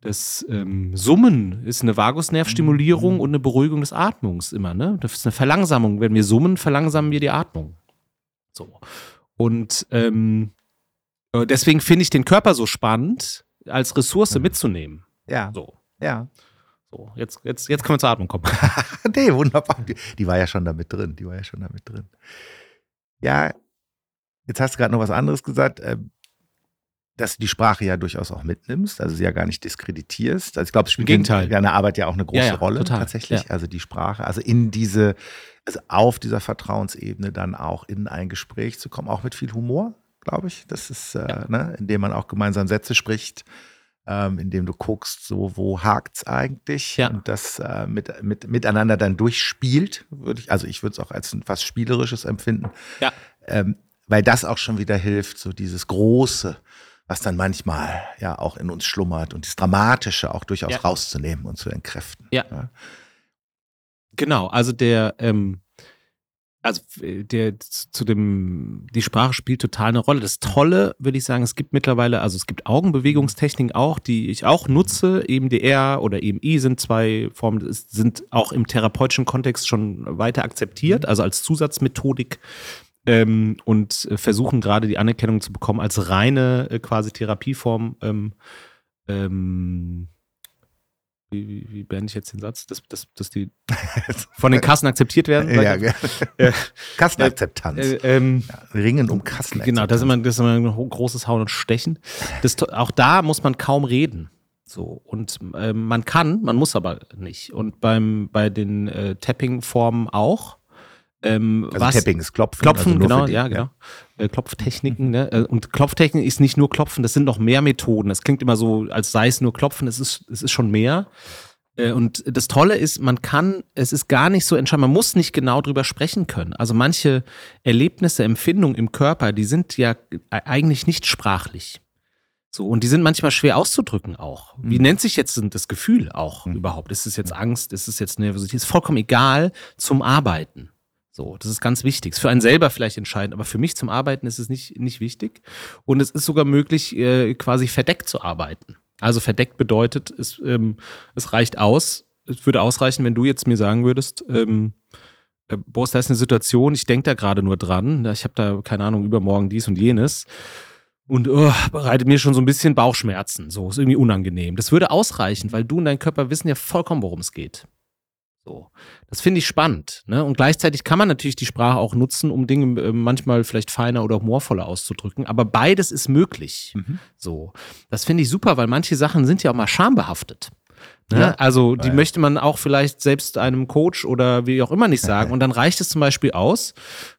das ähm, Summen ist eine Vagusnervstimulierung mhm. und eine Beruhigung des Atmungs immer. Ne? Das ist eine Verlangsamung. Wenn wir summen, verlangsamen wir die Atmung. So. Und ähm, äh, deswegen finde ich den Körper so spannend, als Ressource mhm. mitzunehmen. Ja. So. Ja. So, jetzt, jetzt, jetzt können wir zur Atmung kommen. (laughs) nee, wunderbar. Die, die, war ja schon da mit drin. Die war ja schon da mit drin. Ja, Jetzt hast du gerade noch was anderes gesagt, äh, dass du die Sprache ja durchaus auch mitnimmst, also sie ja gar nicht diskreditierst. Also ich glaube, es spielt in deiner Arbeit ja auch eine große ja, ja, Rolle total. tatsächlich. Ja. Also die Sprache, also in diese, also auf dieser Vertrauensebene dann auch in ein Gespräch zu kommen, auch mit viel Humor, glaube ich. Das ist, äh, ne, indem man auch gemeinsam Sätze spricht, ähm, indem du guckst, so wo hakt's eigentlich ja. und das äh, mit, mit, miteinander dann durchspielt, würde ich, also ich würde es auch als was Spielerisches empfinden. Ja. Ähm, weil das auch schon wieder hilft, so dieses Große, was dann manchmal ja auch in uns schlummert und das Dramatische auch durchaus ja. rauszunehmen und zu entkräften. Ja. ja. Genau, also der, ähm, also der zu dem, die Sprache spielt total eine Rolle. Das Tolle, würde ich sagen, es gibt mittlerweile, also es gibt Augenbewegungstechniken auch, die ich auch nutze. EMDR oder EMI sind zwei Formen, sind auch im therapeutischen Kontext schon weiter akzeptiert, also als Zusatzmethodik ähm, und versuchen gerade die Anerkennung zu bekommen als reine äh, quasi Therapieform. Ähm, ähm, wie, wie, wie beende ich jetzt den Satz, dass, dass, dass die (laughs) von den Kassen akzeptiert werden? Ja, (laughs) äh, Kassenakzeptanz. Äh, ähm, ja, Ringen um Kassenakzeptanz. Genau, das ist, immer, das ist immer ein großes Hauen und Stechen. Das, auch da muss man kaum reden. So, und äh, man kann, man muss aber nicht. Und beim, bei den äh, Tapping-Formen auch. Ähm, also was, Tapping ist Klopfen. Klopfen, also genau, die, ja, genau. Ja. Äh, Klopftechniken, mhm. ne? Äh, und Klopftechnik ist nicht nur Klopfen, das sind noch mehr Methoden. Das klingt immer so, als sei es nur Klopfen, es ist, es ist schon mehr. Äh, und das Tolle ist, man kann, es ist gar nicht so entscheidend, man muss nicht genau drüber sprechen können. Also manche Erlebnisse, Empfindungen im Körper, die sind ja eigentlich nicht sprachlich. So, und die sind manchmal schwer auszudrücken auch. Wie mhm. nennt sich jetzt das Gefühl auch mhm. überhaupt? Ist es jetzt Angst? Ist es jetzt Nervosität? Ist vollkommen egal zum Arbeiten. So, das ist ganz wichtig. Ist für einen selber vielleicht entscheidend, aber für mich zum Arbeiten ist es nicht, nicht wichtig. Und es ist sogar möglich, äh, quasi verdeckt zu arbeiten. Also verdeckt bedeutet, es, ähm, es reicht aus. Es würde ausreichen, wenn du jetzt mir sagen würdest, ähm, äh, Boris, da ist eine Situation, ich denke da gerade nur dran. Ich habe da, keine Ahnung, übermorgen dies und jenes. Und oh, bereitet mir schon so ein bisschen Bauchschmerzen. So, ist irgendwie unangenehm. Das würde ausreichen, weil du und dein Körper wissen ja vollkommen, worum es geht. So. Das finde ich spannend. Ne? Und gleichzeitig kann man natürlich die Sprache auch nutzen, um Dinge äh, manchmal vielleicht feiner oder humorvoller auszudrücken. Aber beides ist möglich. Mhm. So. Das finde ich super, weil manche Sachen sind ja auch mal schambehaftet. Ne? Ja, also die ja. möchte man auch vielleicht selbst einem Coach oder wie auch immer nicht (laughs) sagen. Und dann reicht es zum Beispiel aus,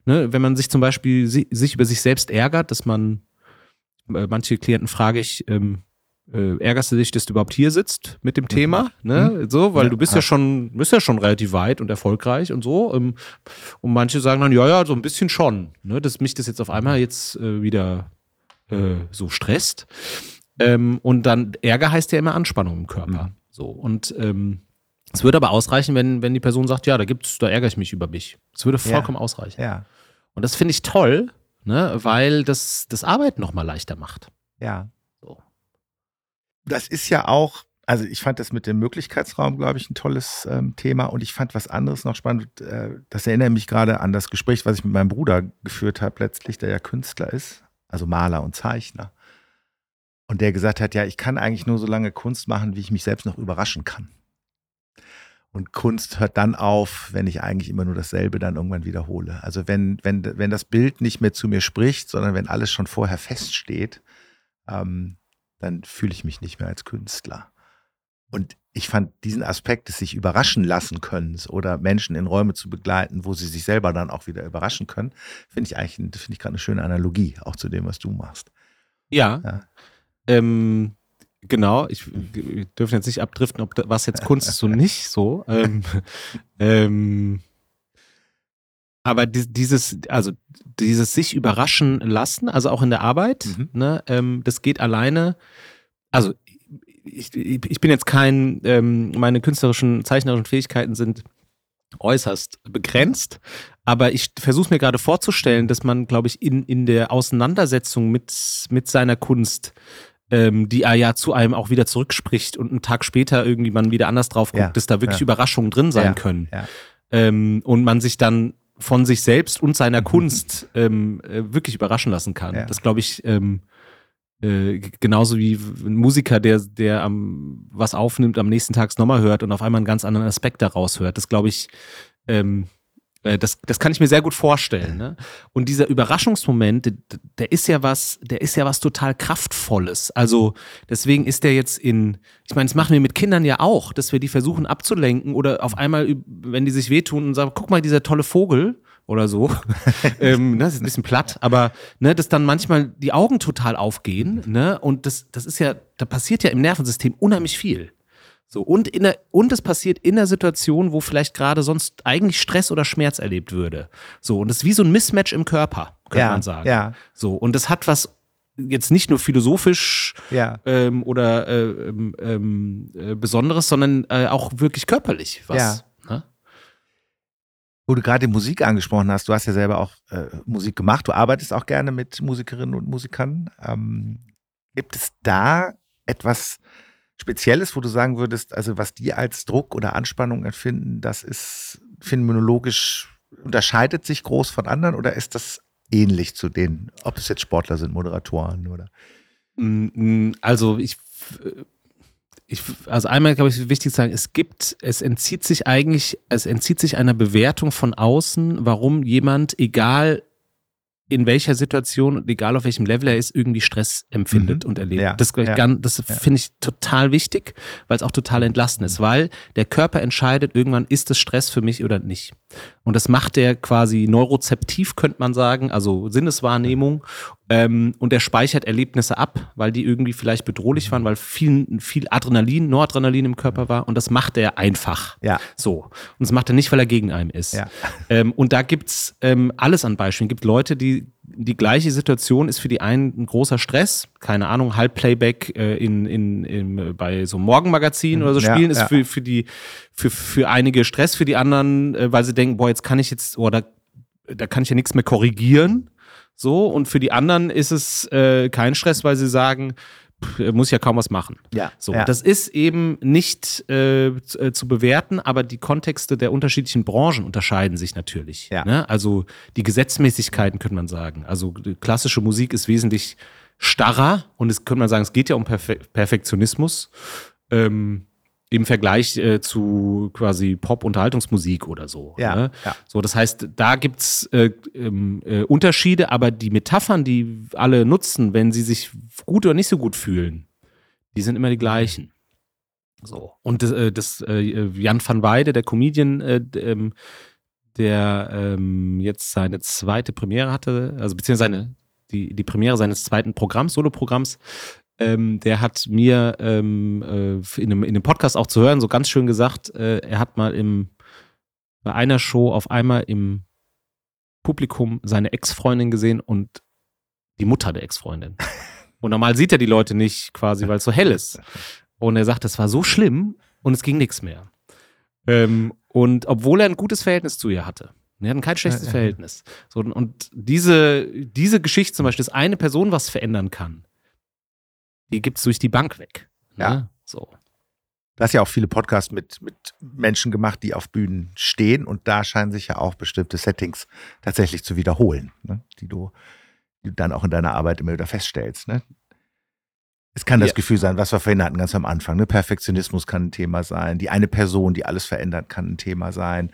ne, wenn man sich zum Beispiel si sich über sich selbst ärgert, dass man äh, manche Klienten frage ich, ähm, äh, ärgerst du dich, dass du überhaupt hier sitzt mit dem mhm. Thema, ne? Mhm. So, weil ja, du bist ja schon, bist ja schon relativ weit und erfolgreich und so. Ähm, und manche sagen dann, ja, ja, so ein bisschen schon, ne? Dass mich das jetzt auf einmal jetzt äh, wieder äh, so stresst. Ähm, und dann Ärger heißt ja immer Anspannung im Körper. Mhm. So. Und ähm, es würde aber ausreichen, wenn, wenn die Person sagt, ja, da gibt's, da ärgere ich mich über mich. Es würde vollkommen ja. ausreichen. Ja. Und das finde ich toll, ne? weil das das Arbeiten nochmal leichter macht. Ja das ist ja auch, also ich fand das mit dem Möglichkeitsraum, glaube ich, ein tolles ähm, Thema. Und ich fand was anderes noch spannend. Äh, das erinnert mich gerade an das Gespräch, was ich mit meinem Bruder geführt habe, letztlich, der ja Künstler ist, also Maler und Zeichner. Und der gesagt hat, ja, ich kann eigentlich nur so lange Kunst machen, wie ich mich selbst noch überraschen kann. Und Kunst hört dann auf, wenn ich eigentlich immer nur dasselbe dann irgendwann wiederhole. Also wenn, wenn, wenn das Bild nicht mehr zu mir spricht, sondern wenn alles schon vorher feststeht, ähm, dann fühle ich mich nicht mehr als Künstler. Und ich fand diesen Aspekt des sich überraschen lassen können oder Menschen in Räume zu begleiten, wo sie sich selber dann auch wieder überraschen können, finde ich eigentlich finde ich gerade eine schöne Analogie auch zu dem, was du machst. Ja. ja. Ähm, genau. Ich, wir dürfen jetzt nicht abdriften, ob das, was jetzt Kunst ist und nicht so. (laughs) Ähm, ähm, aber dieses, also dieses sich überraschen lassen, also auch in der Arbeit, mhm. ne, ähm, das geht alleine. Also ich, ich bin jetzt kein, ähm, meine künstlerischen, zeichnerischen Fähigkeiten sind äußerst begrenzt, aber ich versuche mir gerade vorzustellen, dass man, glaube ich, in, in der Auseinandersetzung mit, mit seiner Kunst ähm, die er ja zu einem auch wieder zurückspricht und einen Tag später irgendwie man wieder anders drauf guckt, ja, dass da wirklich ja. Überraschungen drin sein ja, können. Ähm, und man sich dann von sich selbst und seiner Kunst ähm, äh, wirklich überraschen lassen kann. Ja. Das glaube ich ähm, äh, genauso wie ein Musiker, der, der am, was aufnimmt, am nächsten Tag nochmal hört und auf einmal einen ganz anderen Aspekt daraus hört. Das glaube ich, ähm, Äh, das, das kann ich mir sehr gut vorstellen. Ne? Und dieser Überraschungsmoment, der ist ja was, der ist ja was total kraftvolles. Also deswegen ist der jetzt in, ich meine, das machen wir mit Kindern ja auch, dass wir die versuchen abzulenken oder auf einmal, wenn die sich wehtun und sagen, guck mal, dieser tolle Vogel oder so. (laughs) ähm, ne, das ist ein bisschen platt, aber ne, dass dann manchmal die Augen total aufgehen, ne? Und das, das ist ja, da passiert ja im Nervensystem unheimlich viel. So, und, in der, und es passiert in der Situation, wo vielleicht gerade sonst eigentlich Stress oder Schmerz erlebt würde. So, und das ist wie so ein Mismatch im Körper, könnte ja, man sagen. Ja. So, und das hat was jetzt nicht nur philosophisch ja. ähm, oder äh, ähm, ähm, äh, Besonderes, sondern äh, auch wirklich körperlich was. Ja. Ne? Wo du gerade Musik angesprochen hast, du hast ja selber auch äh, Musik gemacht, du arbeitest auch gerne mit Musikerinnen und Musikern. Ähm, gibt es da etwas, Spezielles, wo du sagen würdest, also was die als Druck oder Anspannung empfinden, das ist phänomenologisch, unterscheidet sich groß von anderen oder ist das ähnlich zu denen, ob es jetzt Sportler sind, Moderatoren oder? Mm, mm, also ich, ich also einmal glaube ich wichtig zu sagen, es gibt, es entzieht sich eigentlich, es entzieht sich einer Bewertung von außen, warum jemand, egal in welcher Situation, egal auf welchem Level er ist, irgendwie Stress empfindet mhm. und erlebt. Ja, das, ja, das ja. finde ich total wichtig, weil es auch total entlastend ist, weil der Körper entscheidet irgendwann, ist es Stress für mich oder nicht. Und das macht er quasi neurozeptiv, könnte man sagen, also Sinneswahrnehmung. Ähm, und er speichert Erlebnisse ab, weil die irgendwie vielleicht bedrohlich waren, weil viel, viel Adrenalin, Noradrenalin im Körper war. Und das macht er einfach. Ja. So. Und das macht er nicht, weil er gegen einem ist. Ja. (laughs) Ähm, und da gibt's ähm, alles an Beispielen. Es gibt Leute, die die gleiche Situation ist für die einen ein großer Stress. Keine Ahnung, Halbplayback äh, in, in, in, bei so Morgenmagazinen oder so spielen ja, ist Für, für, die, für, für einige Stress, für die anderen, äh, weil sie denken, boah, jetzt kann ich jetzt, oder da, da kann ich ja nichts mehr korrigieren. So, und für die anderen ist es äh, kein Stress, weil sie sagen, muss ja kaum was machen. Ja. So, ja. das ist eben nicht äh, zu, äh, zu, bewerten, aber die Kontexte der unterschiedlichen Branchen unterscheiden sich natürlich. Ja. Ne? Also die Gesetzmäßigkeiten könnte man sagen. Also klassische Musik ist wesentlich starrer und es könnte man sagen, es geht ja um Perfe Perfektionismus. Ähm, im Vergleich äh, zu quasi Pop-Unterhaltungsmusik oder so. Ja, ne? ja. So, das heißt, da gibt's äh, ähm, äh, Unterschiede, aber die Metaphern, die alle nutzen, wenn sie sich gut oder nicht so gut fühlen, die sind immer die gleichen. So. Und das, äh, das äh, Jan van Weide, der Comedian, äh, ähm, der ähm, jetzt seine zweite Premiere hatte, also beziehungsweise seine, die, die Premiere seines zweiten Programms, Solo-Programms, ähm, der hat mir ähm, äh, in, einem, in einem Podcast auch zu hören, so ganz schön gesagt, äh, er hat mal im, bei einer Show auf einmal im Publikum seine Ex-Freundin gesehen und die Mutter der Ex-Freundin. (laughs) Und normal sieht er die Leute nicht quasi, weil es so hell ist. Und er sagt, das war so schlimm und es ging nichts mehr. Ähm, und obwohl er ein gutes Verhältnis zu ihr hatte. Wir hatten kein schlechtes ja, ja. Verhältnis. So, und diese, diese Geschichte zum Beispiel, dass eine Person was verändern kann, die gibt es durch die Bank weg. Ne? Ja. So. Du hast ja auch viele Podcasts mit, mit Menschen gemacht, die auf Bühnen stehen und da scheinen sich ja auch bestimmte Settings tatsächlich zu wiederholen, ne? die, du, die du dann auch in deiner Arbeit immer wieder feststellst. Ne? Es kann das ja. Gefühl sein, was wir vorhin hatten, ganz am Anfang. Ne? Perfektionismus kann ein Thema sein. Die eine Person, die alles verändert, kann ein Thema sein.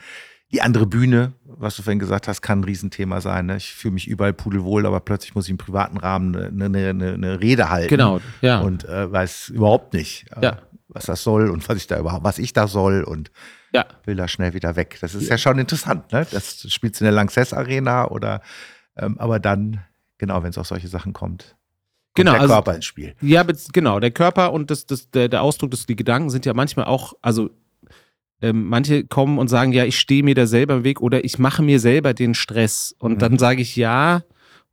Die andere Bühne, was du vorhin gesagt hast, kann ein Riesenthema sein. Ne? Ich fühle mich überall pudelwohl, aber plötzlich muss ich im privaten Rahmen eine, eine, eine, eine Rede halten. Genau, ja. Und äh, weiß überhaupt nicht, äh, ja. was das soll und was ich da überhaupt, was ich da soll und ja. will da schnell wieder weg. Das ist ja, ja schon interessant, ne? Das spielt in der Lanxess Arena oder ähm, aber dann, genau, wenn es auf solche Sachen kommt. Genau, der also, Körper ins Spiel. Ja, genau, der Körper und das, das, der, der Ausdruck, dass die Gedanken sind ja manchmal auch, also ähm, manche kommen und sagen, ja, ich stehe mir da selber im Weg oder ich mache mir selber den Stress. Und mhm. dann sage ich, ja,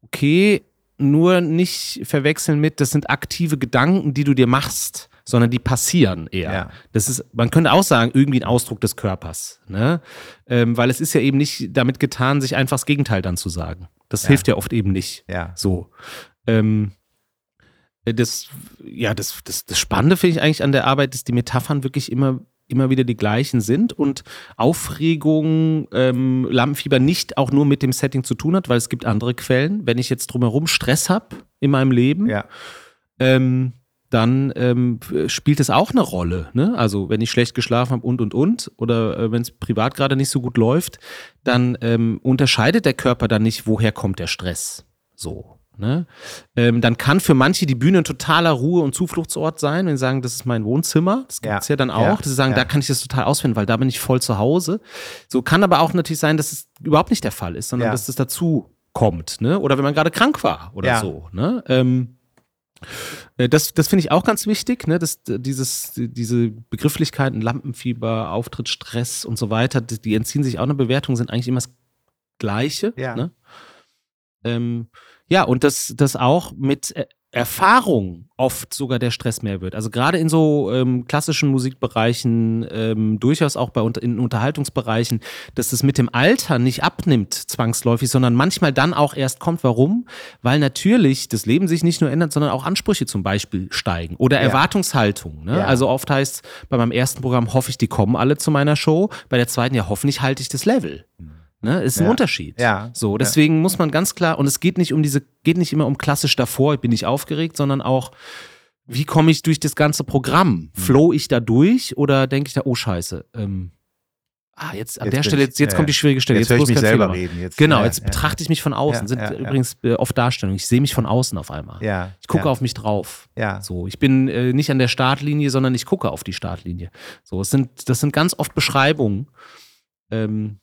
okay, nur nicht verwechseln mit, das sind aktive Gedanken, die du dir machst, sondern die passieren eher. Ja. Das ist, man könnte auch sagen, irgendwie ein Ausdruck des Körpers. Ne? Ähm, weil es ist ja eben nicht damit getan, sich einfach das Gegenteil dann zu sagen. Das ja. hilft ja oft eben nicht. Ja. So. Ähm, das, ja, das, das, das Spannende finde ich eigentlich an der Arbeit, dass die Metaphern wirklich immer immer wieder die gleichen sind und Aufregung, ähm, Lampenfieber nicht auch nur mit dem Setting zu tun hat, weil es gibt andere Quellen. Wenn ich jetzt drumherum Stress habe in meinem Leben, ja. ähm, dann ähm, spielt es auch eine Rolle. Ne? Also wenn ich schlecht geschlafen habe und und und oder äh, wenn es privat gerade nicht so gut läuft, dann ähm, unterscheidet der Körper dann nicht, woher kommt der Stress. So. Ne? Ähm, dann kann für manche die Bühne ein totaler Ruhe- und Zufluchtsort sein, wenn sie sagen, das ist mein Wohnzimmer. Das gibt es ja. ja. dann auch, ja. dass sie sagen, ja. da kann ich das total ausfinden, weil da bin ich voll zu Hause. So kann aber auch natürlich sein, dass es überhaupt nicht der Fall ist, sondern dass es dazu kommt. Ne? Oder wenn man gerade krank war oder so. Ne? Ähm, äh, das, das finde ich auch ganz wichtig, ne? dass dieses, diese Begrifflichkeiten, Lampenfieber, Auftrittsstress und so weiter, die, die, entziehen sich auch einer Bewertung, sind eigentlich immer das Gleiche. Ja, ne? ähm, ja und das, das auch mit äh, Erfahrung oft sogar der Stress mehr wird. Also gerade in so ähm, klassischen Musikbereichen, ähm, durchaus auch bei in Unterhaltungsbereichen, dass es mit dem Alter nicht abnimmt zwangsläufig, sondern manchmal dann auch erst kommt. Warum? Weil natürlich das Leben sich nicht nur ändert, sondern auch Ansprüche zum Beispiel steigen oder ja. Erwartungshaltung. Ne? Ja. Also oft heißt bei meinem ersten Programm hoffe ich, die kommen alle zu meiner Show. Bei der zweiten ja hoffentlich halte ich das Level. Mhm. Ne? Ist ein ja. Unterschied. Ja. So, deswegen ja. muss man ganz klar, und es geht nicht um diese, geht nicht immer um klassisch davor, bin ich aufgeregt, sondern auch, wie komme ich durch das ganze Programm? Mhm. Flow ich da durch oder denke ich da, oh Scheiße, ähm, ah, jetzt an jetzt der Stelle, jetzt, jetzt ja, kommt die schwierige Stelle. Jetzt, jetzt höre ich mich selber reden. Jetzt, genau, jetzt betrachte ich mich von außen. Sind übrigens äh, oft Darstellungen. Ich sehe mich von außen auf einmal. Ja, ich gucke auf mich drauf. Ja. So, ich bin äh, nicht an der Startlinie, sondern ich gucke auf die Startlinie. So, es sind, das sind ganz oft Beschreibungen. Ähm,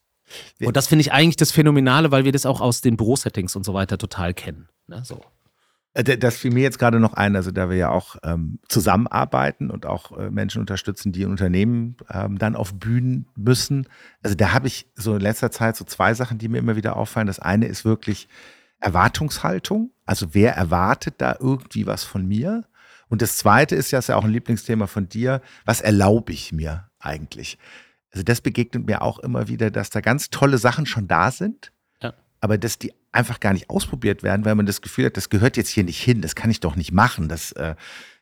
und das finde ich eigentlich das Phänomenale, weil wir das auch aus den Bürosettings und so weiter total kennen. Ne? So. Äh, das fiel mir jetzt gerade noch ein, also da wir ja auch ähm, zusammenarbeiten und auch äh, Menschen unterstützen, die in Unternehmen ähm, dann auf Bühnen müssen. Also da habe ich so in letzter Zeit so zwei Sachen, die mir immer wieder auffallen. Das eine ist wirklich Erwartungshaltung. Also wer erwartet da irgendwie was von mir? Und das zweite ist ja, ist ja auch ein Lieblingsthema von dir. Was erlaube ich mir eigentlich? Also das begegnet mir auch immer wieder, dass da ganz tolle Sachen schon da sind, ja. aber dass die einfach gar nicht ausprobiert werden, weil man das Gefühl hat, das gehört jetzt hier nicht hin, das kann ich doch nicht machen. Das, äh,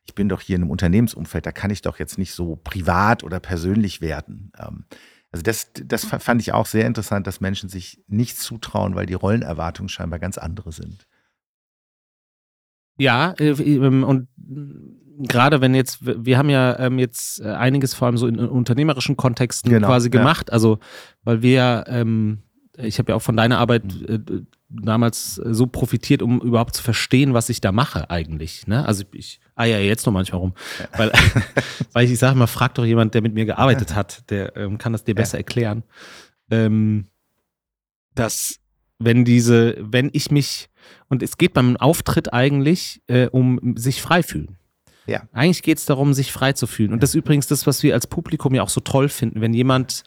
ich bin doch hier in einem Unternehmensumfeld, da kann ich doch jetzt nicht so privat oder persönlich werden. Ähm, also das, das fand ich auch sehr interessant, dass Menschen sich nicht zutrauen, weil die Rollenerwartungen scheinbar ganz andere sind. Ja, äh, ähm, und gerade wenn jetzt, wir haben ja ähm, jetzt äh, einiges vor allem so in unternehmerischen Kontexten genau, quasi gemacht, ja. also weil wir ja, ähm, ich habe ja auch von deiner Arbeit äh, damals so profitiert, um überhaupt zu verstehen, was ich da mache eigentlich. Ne? Also ich ah ja jetzt noch manchmal rum, ja. weil, (laughs) weil ich, ich sage mal, frag doch jemand, der mit mir gearbeitet hat, der ähm, kann das dir besser ja. erklären. Ähm, dass wenn diese, wenn ich mich und es geht beim Auftritt eigentlich äh, um sich frei fühlen. Ja. Eigentlich geht es darum, sich frei zu fühlen. Und das ist übrigens das, was wir als Publikum ja auch so toll finden, wenn jemand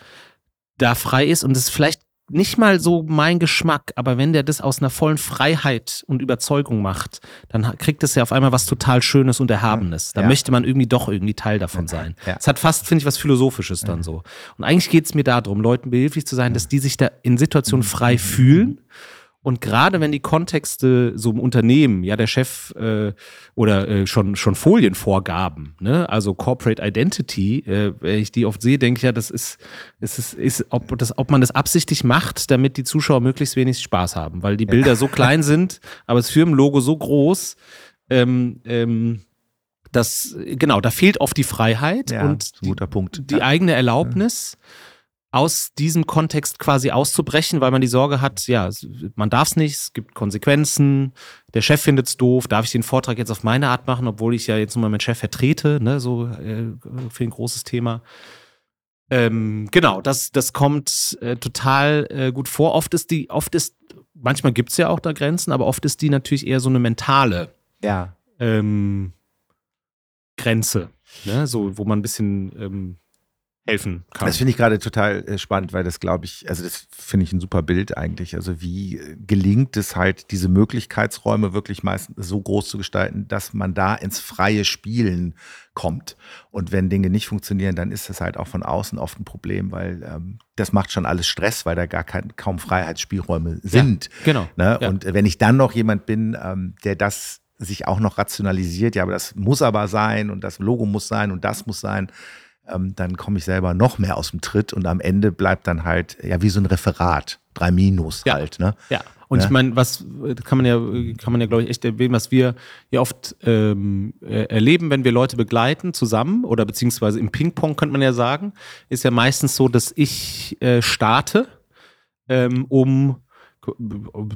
da frei ist und es ist vielleicht nicht mal so mein Geschmack, aber wenn der das aus einer vollen Freiheit und Überzeugung macht, dann kriegt es ja auf einmal was total Schönes und Erhabenes. Da ja. möchte man irgendwie doch irgendwie Teil davon sein. Es ja. hat fast, finde ich, was Philosophisches dann so. Und eigentlich geht es mir darum, Leuten behilflich zu sein, dass die sich da in Situationen frei fühlen und gerade wenn die Kontexte so im Unternehmen, ja, der Chef äh, oder äh, schon, schon Folienvorgaben, ne, also Corporate Identity, äh, wenn ich die oft sehe, denke ich ja, das ist, ist, ist, ist ob, das, ob man das absichtlich macht, damit die Zuschauer möglichst wenig Spaß haben, weil die Bilder so klein sind, aber das Firmenlogo so groß, ähm, ähm, das, genau, da fehlt oft die Freiheit ja, und die, die ja. eigene Erlaubnis. Ja aus diesem Kontext quasi auszubrechen, weil man die Sorge hat, ja, man darf es nicht, es gibt Konsequenzen, der Chef findet es doof, darf ich den Vortrag jetzt auf meine Art machen, obwohl ich ja jetzt nur mal meinen Chef vertrete, ne, so äh, für ein großes Thema. Ähm, genau, das, das kommt äh, total äh, gut vor. Oft ist die, oft ist, manchmal gibt es ja auch da Grenzen, aber oft ist die natürlich eher so eine mentale ja. ähm, Grenze, ne? so, wo man ein bisschen ähm, helfen kann. Das finde ich gerade total äh, spannend, weil das glaube ich, also das finde ich ein super Bild eigentlich. Also wie äh, gelingt es halt, diese Möglichkeitsräume wirklich meistens so groß zu gestalten, dass man da ins freie Spielen kommt. Und wenn Dinge nicht funktionieren, dann ist das halt auch von außen oft ein Problem, weil ähm, das macht schon alles Stress, weil da gar kein, kaum Freiheitsspielräume sind. Ja, genau. Ne? Ja. Und wenn ich dann noch jemand bin, ähm, der das sich auch noch rationalisiert, ja, aber das muss aber sein und das Logo muss sein und das muss sein, ähm, dann komme ich selber noch mehr aus dem Tritt und am Ende bleibt dann halt, ja, wie so ein Referat, drei Minus ja. halt. Ne? Ja. Und ja? ich meine, was kann man ja, kann man ja, glaube ich, echt erwähnen, was wir ja oft ähm, erleben, wenn wir Leute begleiten zusammen oder beziehungsweise im Ping-Pong könnte man ja sagen, ist ja meistens so, dass ich äh, starte, ähm, um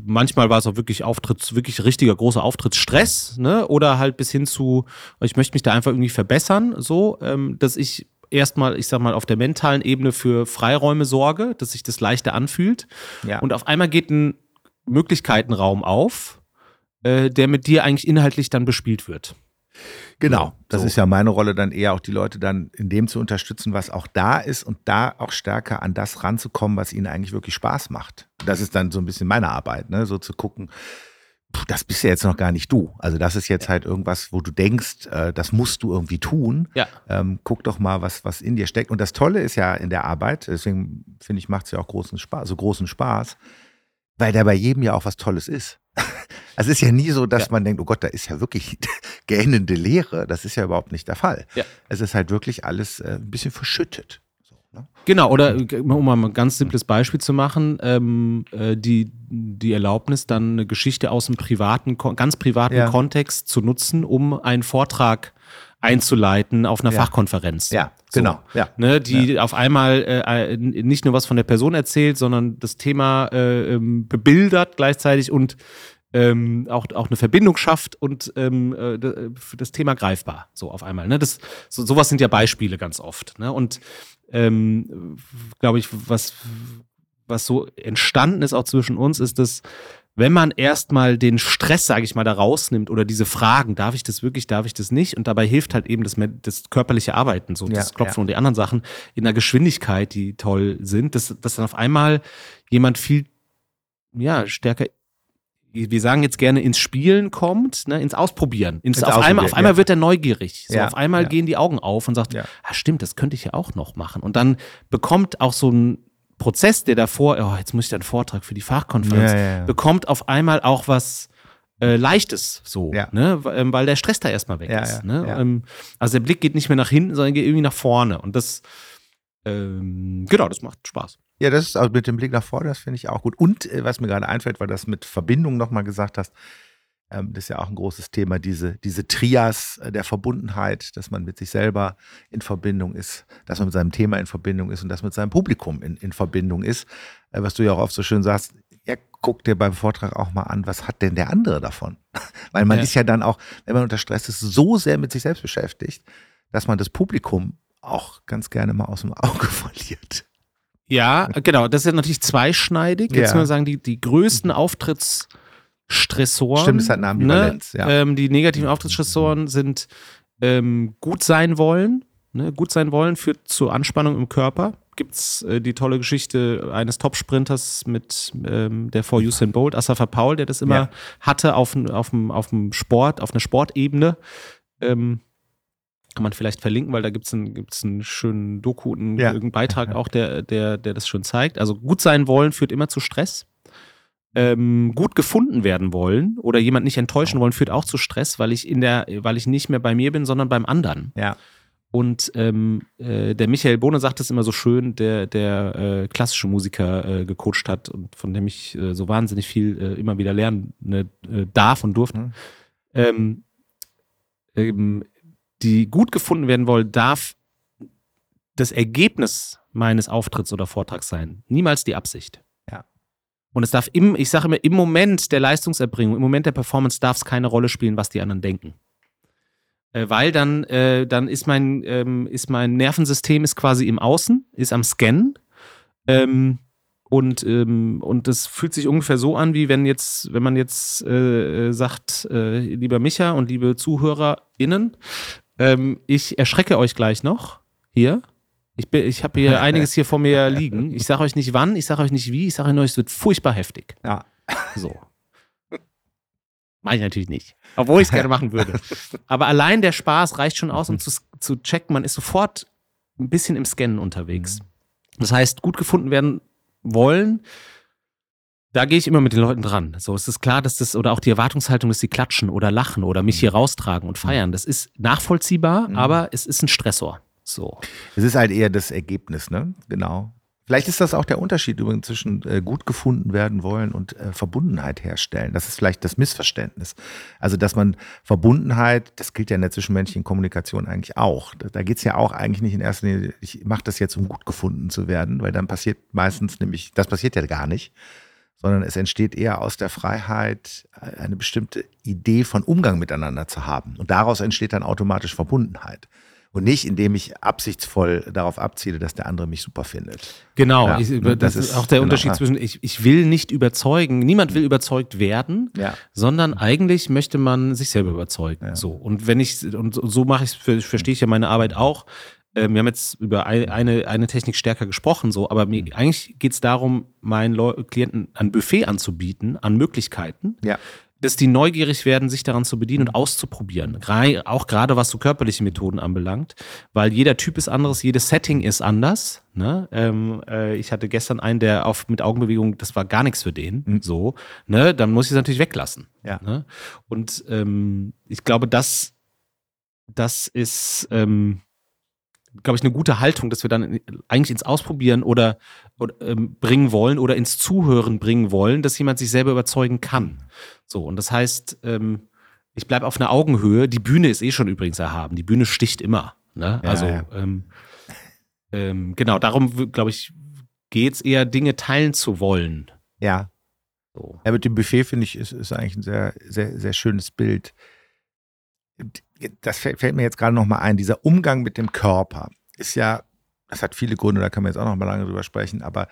manchmal war es auch wirklich Auftritts, wirklich richtiger großer Auftrittsstress, ne? Oder halt bis hin zu, ich möchte mich da einfach irgendwie verbessern, so, ähm, dass ich erstmal, ich sag mal, auf der mentalen Ebene für Freiräume sorge, dass sich das leichter anfühlt. Ja. Und auf einmal geht ein Möglichkeitenraum auf, äh, der mit dir eigentlich inhaltlich dann bespielt wird. Genau, das so. ist ja meine Rolle, dann eher auch die Leute dann in dem zu unterstützen, was auch da ist und da auch stärker an das ranzukommen, was ihnen eigentlich wirklich Spaß macht. Das ist dann so ein bisschen meine Arbeit, ne? so zu gucken, das bist ja jetzt noch gar nicht du. Also das ist jetzt halt irgendwas, wo du denkst, äh, das musst du irgendwie tun. Ja. Ähm, guck doch mal, was, was in dir steckt. Und das Tolle ist ja in der Arbeit, deswegen finde ich, macht es ja auch großen Spaß, so großen Spaß, weil da bei jedem ja auch was Tolles ist. (laughs) Also es ist ja nie so, dass ja. man denkt, oh Gott, da ist ja wirklich (laughs) gähnende Leere. Das ist ja überhaupt nicht der Fall. Ja. Es ist halt wirklich alles äh, ein bisschen verschüttet. Ne? Genau, oder um mal ein ganz simples Beispiel zu machen, ähm, äh, die, die Erlaubnis, dann eine Geschichte aus einem privaten, ganz privaten ja. Kontext zu nutzen, um einen Vortrag einzuleiten auf einer ja. Fachkonferenz. Ja, so, genau. Ja. Ne, die ja. auf einmal äh, äh, nicht nur was von der Person erzählt, sondern das Thema äh, ähm, bebildert gleichzeitig und ähm, auch, auch eine Verbindung schafft und ähm, äh, das Thema greifbar, so auf einmal. Ne? Das, so, sowas sind ja Beispiele ganz oft. Ne? Und ähm, glaube ich, was, was so entstanden ist auch zwischen uns, ist, dass wenn man erstmal den Stress, sage ich mal, da rausnimmt oder diese Fragen, darf ich das wirklich, darf ich das nicht? Und dabei hilft halt eben das, das körperliche Arbeiten, so ja, das Klopfen ja. und die anderen Sachen in einer Geschwindigkeit, die toll sind, dass, dass dann auf einmal jemand viel ja, stärker wir sagen jetzt gerne ins Spielen kommt, ne, ins Ausprobieren. Ins, ins auf, Ausprobieren, einmal, auf einmal ja. wird er neugierig. So, ja, auf einmal ja. gehen die Augen auf und sagt, ja. ah, stimmt, das könnte ich ja auch noch machen. Und dann bekommt auch so ein Prozess, der davor, oh, jetzt muss ich da einen Vortrag für die Fachkonferenz, bekommt auf einmal auch was äh, Leichtes, so, ne, ähm, weil der Stress da erstmal weg ist. Ne? Ähm, also der Blick geht nicht mehr nach hinten, sondern geht irgendwie nach vorne. Und das, ähm, genau, das macht Spaß. Ja, das ist also mit dem Blick nach vorne, das finde ich auch gut. Und äh, was mir gerade einfällt, weil du das mit Verbindung nochmal gesagt hast, ähm, das ist ja auch ein großes Thema, diese, diese Trias äh, der Verbundenheit, dass man mit sich selber in Verbindung ist, dass man mit seinem Thema in Verbindung ist und dass man mit seinem Publikum in, in Verbindung ist. Äh, was du ja auch oft so schön sagst, ja, guck dir beim Vortrag auch mal an, was hat denn der andere davon? (laughs) Weil man ja. ist ja dann auch, wenn man unter Stress ist, so sehr mit sich selbst beschäftigt, dass man das Publikum auch ganz gerne mal aus dem Auge (laughs) verliert. Ja, genau. Das ist ja natürlich zweischneidig. Jetzt ja. muss man sagen, die, die größten Auftrittsstressoren. Stimmt, es hat eine Ambivalenz, ne? ja. Ähm, die negativen Auftrittsstressoren sind ähm, gut sein wollen. Ne? Gut sein wollen führt zu Anspannung im Körper. Gibt es äh, die tolle Geschichte eines Topsprinters mit ähm, der vor Usain Bolt, Asafa Paul, der das immer ja. hatte auf, auf, auf dem Sport, auf einer Sportebene. Ähm, kann man vielleicht verlinken, weil da gibt es einen, gibt's einen schönen Doku, einen, ja. einen Beitrag (laughs) auch, der, der, der das schon zeigt. Also gut sein wollen führt immer zu Stress. Ähm, gut gefunden werden wollen oder jemand nicht enttäuschen wollen, führt auch zu Stress, weil ich in der, weil ich nicht mehr bei mir bin, sondern beim anderen. Ja. Und ähm, äh, der Michael Bohne sagt es immer so schön, der, der äh, klassische Musiker äh, gecoacht hat und von dem ich äh, so wahnsinnig viel äh, immer wieder lernen ne, äh, darf und durfte. Mhm. Ähm, ähm, die gut gefunden werden wollen, darf das Ergebnis meines Auftritts oder Vortrags sein. Niemals die Absicht. Ja. Und es darf im, ich sage immer, im Moment der Leistungserbringung, im Moment der Performance darf es keine Rolle spielen, was die anderen denken. Äh, weil dann, äh, dann ist mein, ähm, ist mein Nervensystem ist quasi im Außen, ist am Scannen. Ähm, und, ähm, und das fühlt sich ungefähr so an, wie wenn jetzt, wenn man jetzt äh, sagt, äh, lieber Micha und liebe ZuhörerInnen, ähm, ich erschrecke euch gleich noch hier. Ich, ich habe hier (laughs) einiges hier vor mir liegen. Ich sage euch nicht wann, ich sage euch nicht wie, ich sage euch, es wird furchtbar heftig. Ja. So. Mache ich natürlich nicht. Obwohl ich es gerne machen würde. (laughs) Aber allein der Spaß reicht schon aus, um zu, zu checken, man ist sofort ein bisschen im Scannen unterwegs. Mhm. Das heißt, gut gefunden werden wollen, da gehe ich immer mit den Leuten dran. So, es ist klar, dass das, oder auch die Erwartungshaltung, dass sie klatschen oder lachen oder mich hier mhm. raustragen und feiern. Das ist nachvollziehbar, mhm. aber es ist ein Stressor. So. Es ist halt eher das Ergebnis, ne? Genau. Vielleicht ist das auch der Unterschied übrigens zwischen äh, gut gefunden werden wollen und äh, Verbundenheit herstellen. Das ist vielleicht das Missverständnis. Also, dass man Verbundenheit, das gilt ja in der zwischenmenschlichen Kommunikation eigentlich auch. Da, da geht es ja auch eigentlich nicht in erster Linie, ich mache das jetzt, um gut gefunden zu werden, weil dann passiert meistens nämlich, das passiert ja gar nicht, sondern es entsteht eher aus der Freiheit, eine bestimmte Idee von Umgang miteinander zu haben. Und daraus entsteht dann automatisch Verbundenheit und nicht, indem ich absichtsvoll darauf abziele, dass der andere mich super findet. Genau, ja, ich, das, das, ist auch der genau, Unterschied zwischen, ich, ich will nicht überzeugen, niemand will überzeugt werden, ja. sondern eigentlich möchte man sich selber überzeugen. Ja. So. Und wenn ich, und so mache ich es, verstehe ich ja meine Arbeit auch. Ähm, wir haben jetzt über eine, eine Technik stärker gesprochen, so, aber mir, mhm. eigentlich geht es darum, meinen Leu Klienten ein Buffet anzubieten an Möglichkeiten. Ja dass die neugierig werden, sich daran zu bedienen und auszuprobieren. Auch gerade was so körperliche Methoden anbelangt, weil jeder Typ ist anderes, jedes Setting ist anders. Ne? Ähm, äh, ich hatte gestern einen, der auf mit Augenbewegung, das war gar nichts für den. Mhm. So, ne? Dann muss ich es natürlich weglassen. Ja. Ne? Und ähm, ich glaube, das, das ist ähm, glaube ich, eine gute Haltung, dass wir dann eigentlich ins Ausprobieren oder, oder ähm, bringen wollen oder ins Zuhören bringen wollen, dass jemand sich selber überzeugen kann. So, und das heißt, ähm, ich bleibe auf einer Augenhöhe. Die Bühne ist eh schon übrigens erhaben. Die Bühne sticht immer. Ne? Ja, also, ja. Ähm, ähm, genau, darum, glaube ich, geht es eher, Dinge teilen zu wollen. Ja. So. Ja, mit dem Buffet finde ich, ist, ist eigentlich ein sehr, sehr, sehr schönes Bild das fällt mir jetzt gerade nochmal ein, dieser Umgang mit dem Körper ist ja, das hat viele Gründe, da kann man jetzt auch noch mal lange drüber sprechen, aber